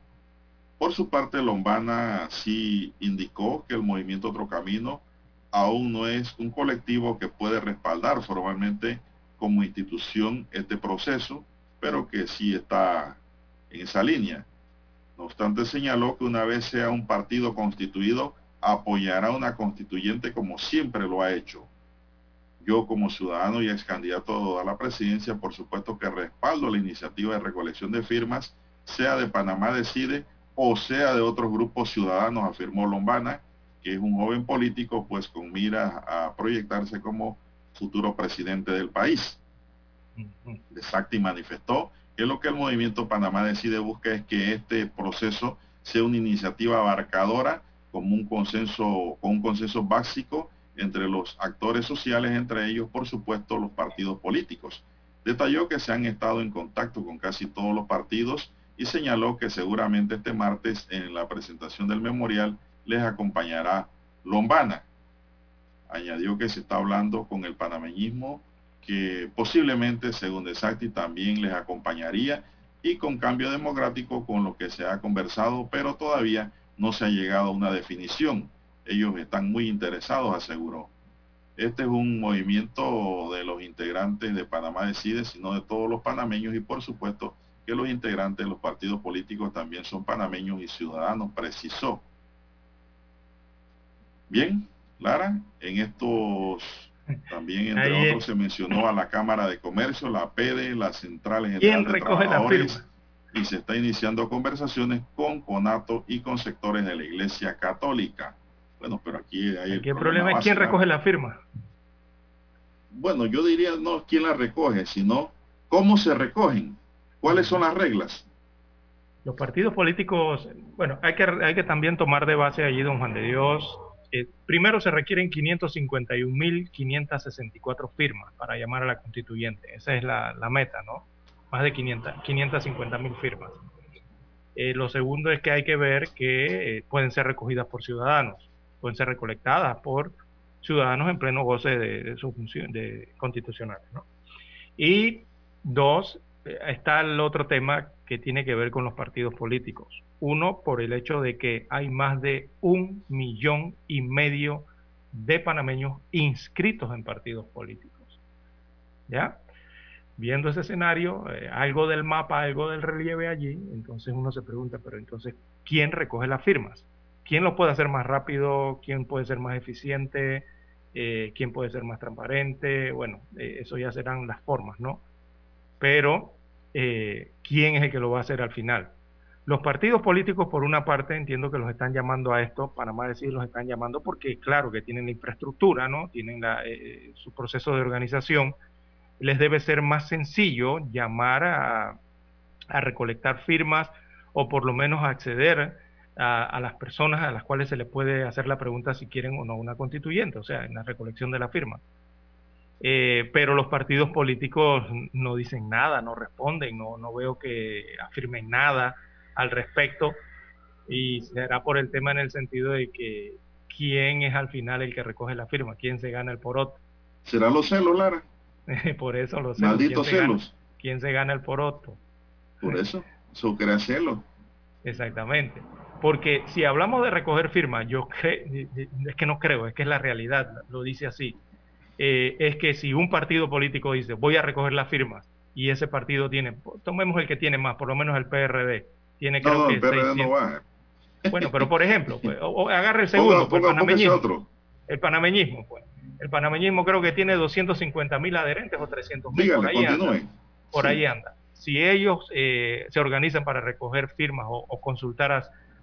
Por su parte, Lombana sí indicó que el movimiento Otro Camino aún no es un colectivo que puede respaldar formalmente como institución este proceso, pero que sí está en esa línea. No obstante, señaló que una vez sea un partido constituido, apoyará una constituyente como siempre lo ha hecho. Yo como ciudadano y ex candidato a la presidencia, por supuesto que respaldo la iniciativa de recolección de firmas, sea de Panamá Decide o sea de otros grupos ciudadanos, afirmó Lombana, que es un joven político, pues con mira a proyectarse como futuro presidente del país. De manifestó que lo que el movimiento Panamá Decide busca es que este proceso sea una iniciativa abarcadora como un consenso, con un consenso básico entre los actores sociales, entre ellos, por supuesto, los partidos políticos. Detalló que se han estado en contacto con casi todos los partidos y señaló que seguramente este martes en la presentación del memorial les acompañará Lombana. Añadió que se está hablando con el panameñismo que posiblemente, según De Sacti, también les acompañaría y con cambio democrático con lo que se ha conversado, pero todavía no se ha llegado a una definición. Ellos están muy interesados, aseguró. Este es un movimiento de los integrantes de Panamá Decide, sino de todos los panameños y por supuesto que los integrantes de los partidos políticos también son panameños y ciudadanos, precisó. Bien, Lara, en estos también entre otros se mencionó a la Cámara de Comercio, la PEDE, la Central General de Trabajadores y se está iniciando conversaciones con CONATO y con sectores de la Iglesia Católica. Bueno, pero aquí hay... ¿Qué problema, es quién recoge la firma? Bueno, yo diría no quién la recoge, sino cómo se recogen, cuáles son las reglas. Los partidos políticos, bueno, hay que, hay que también tomar de base allí, don Juan de Dios, primero se requieren 551.564 firmas para llamar a la constituyente. Esa es la, meta, ¿no? Más de 500, 550.000 firmas. Eh, lo segundo es que hay que ver que eh, pueden ser recogidas por ciudadanos, pueden ser recolectadas por ciudadanos en pleno goce de, su función de constitucionales. Y dos, eh, está el otro tema que tiene que ver con los partidos políticos. Uno, por el hecho de que hay más de un millón y medio de panameños inscritos en partidos políticos. ¿Ya? Viendo ese escenario, eh, algo del mapa, algo del relieve allí, entonces uno se pregunta, pero entonces, ¿quién recoge las firmas? ¿Quién lo puede hacer más rápido? ¿Quién puede ser más eficiente? Eh, ¿Quién puede ser más transparente? Bueno, eh, eso ya serán las formas, ¿no? Pero, ¿quién es el que lo va a hacer al final? Los partidos políticos, por una parte, entiendo que los están llamando a esto, Panamá decir los están llamando porque, claro, que tienen la infraestructura, ¿no? Tienen eh, su proceso de organización. Les debe ser más sencillo llamar a, recolectar firmas o por lo menos acceder a, las personas a las cuales se les puede hacer la pregunta si quieren o no una constituyente, o sea, en la recolección de la firma. Eh, pero los partidos políticos no dicen nada, no responden, no, no veo que afirmen nada al respecto y será por el tema en el sentido de que quién es al final el que recoge la firma, quién se gana el poroto. ¿Será los celos, Lara? por eso los celos. Malditos celos. ¿Quién se gana el poroto? Por eso, eso crea celos. Exactamente. Porque si hablamos de recoger firmas, yo es que no creo, es que es la realidad, lo dice así. Eh, es que si un partido político dice voy a recoger las firmas y ese partido tiene, tomemos el que tiene más, por lo menos el PRD, tiene creo que Bueno, pero por ejemplo, pues, agarre el segundo, pues, el panameñismo. El panameñismo, pues. El panameñismo creo que tiene 250 mil adherentes o 300 mil. Por ahí anda. Por ahí anda. Si ellos eh, se organizan para recoger firmas o, consultar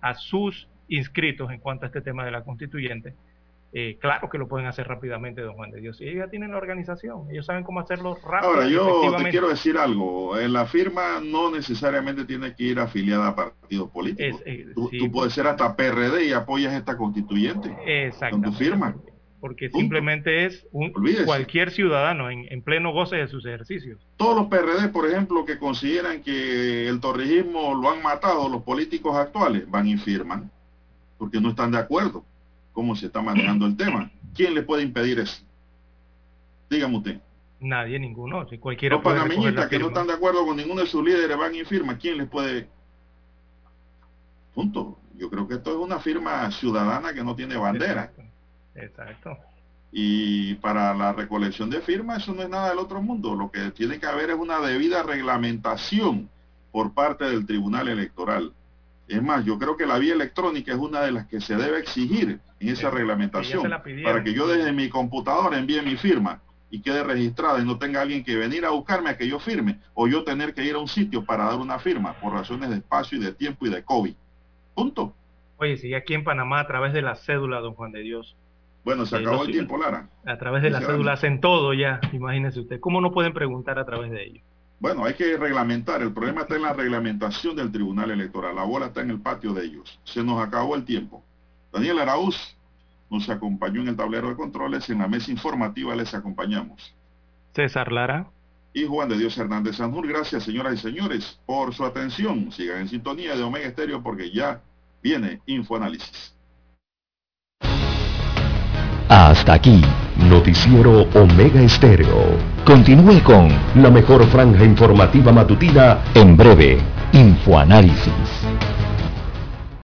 a, sus inscritos en cuanto a este tema de la constituyente, eh, claro que lo pueden hacer rápidamente, don Juan de Dios. Y ellos ya tienen la organización, ellos saben cómo hacerlo rápido. Ahora, yo te quiero decir algo. En la firma no necesariamente tiene que ir afiliada a partidos políticos. Eh, tú, puedes ser hasta PRD y apoyas esta constituyente con tu firma. Porque simplemente es un, cualquier ciudadano en, en, pleno goce de sus ejercicios. Todos los PRD, por ejemplo, que consideran que el torrijismo lo han matado los políticos actuales, van y firman, porque no están de acuerdo cómo se está manejando el tema. ¿Quién le puede impedir eso? Dígame usted. Nadie, ninguno. Si cualquiera Los panameñistas que no están de acuerdo con ninguno de sus líderes van y firman. ¿Quién les puede? Punto. Yo creo que esto es una firma ciudadana que no tiene bandera. Exacto. Y para la recolección de firmas eso no es nada del otro mundo. Lo que tiene que haber es una debida reglamentación por parte del Tribunal Electoral. Es más, yo creo que la vía electrónica es una de las que se debe exigir en esa reglamentación para que yo desde mi computadora envíe mi firma y quede registrada y no tenga alguien que venir a buscarme a que yo firme o yo tener que ir a un sitio para dar una firma por razones de espacio y de tiempo y de COVID. Punto. Oye, si aquí en Panamá a través de la cédula, don Juan de Dios. Bueno, se eh, acabó el tiempo, Lara. A través de la cédula hacen todo ya, imagínese usted. ¿Cómo no pueden preguntar a través de ello? Bueno, hay que reglamentar. El problema está en la reglamentación del Tribunal Electoral. La bola está en el patio de ellos. Se nos acabó el tiempo. Daniel Araúz nos acompañó en el tablero de controles. En la mesa informativa les acompañamos. César Lara. Y Juan de Dios Hernández Sanjur. Gracias, señoras y señores, por su atención. Sigan en sintonía de Omega Estéreo porque ya viene Infoanálisis. Hasta aquí. Noticiero Omega Estéreo. Continúe con la mejor franja informativa matutina. En breve, Infoanálisis.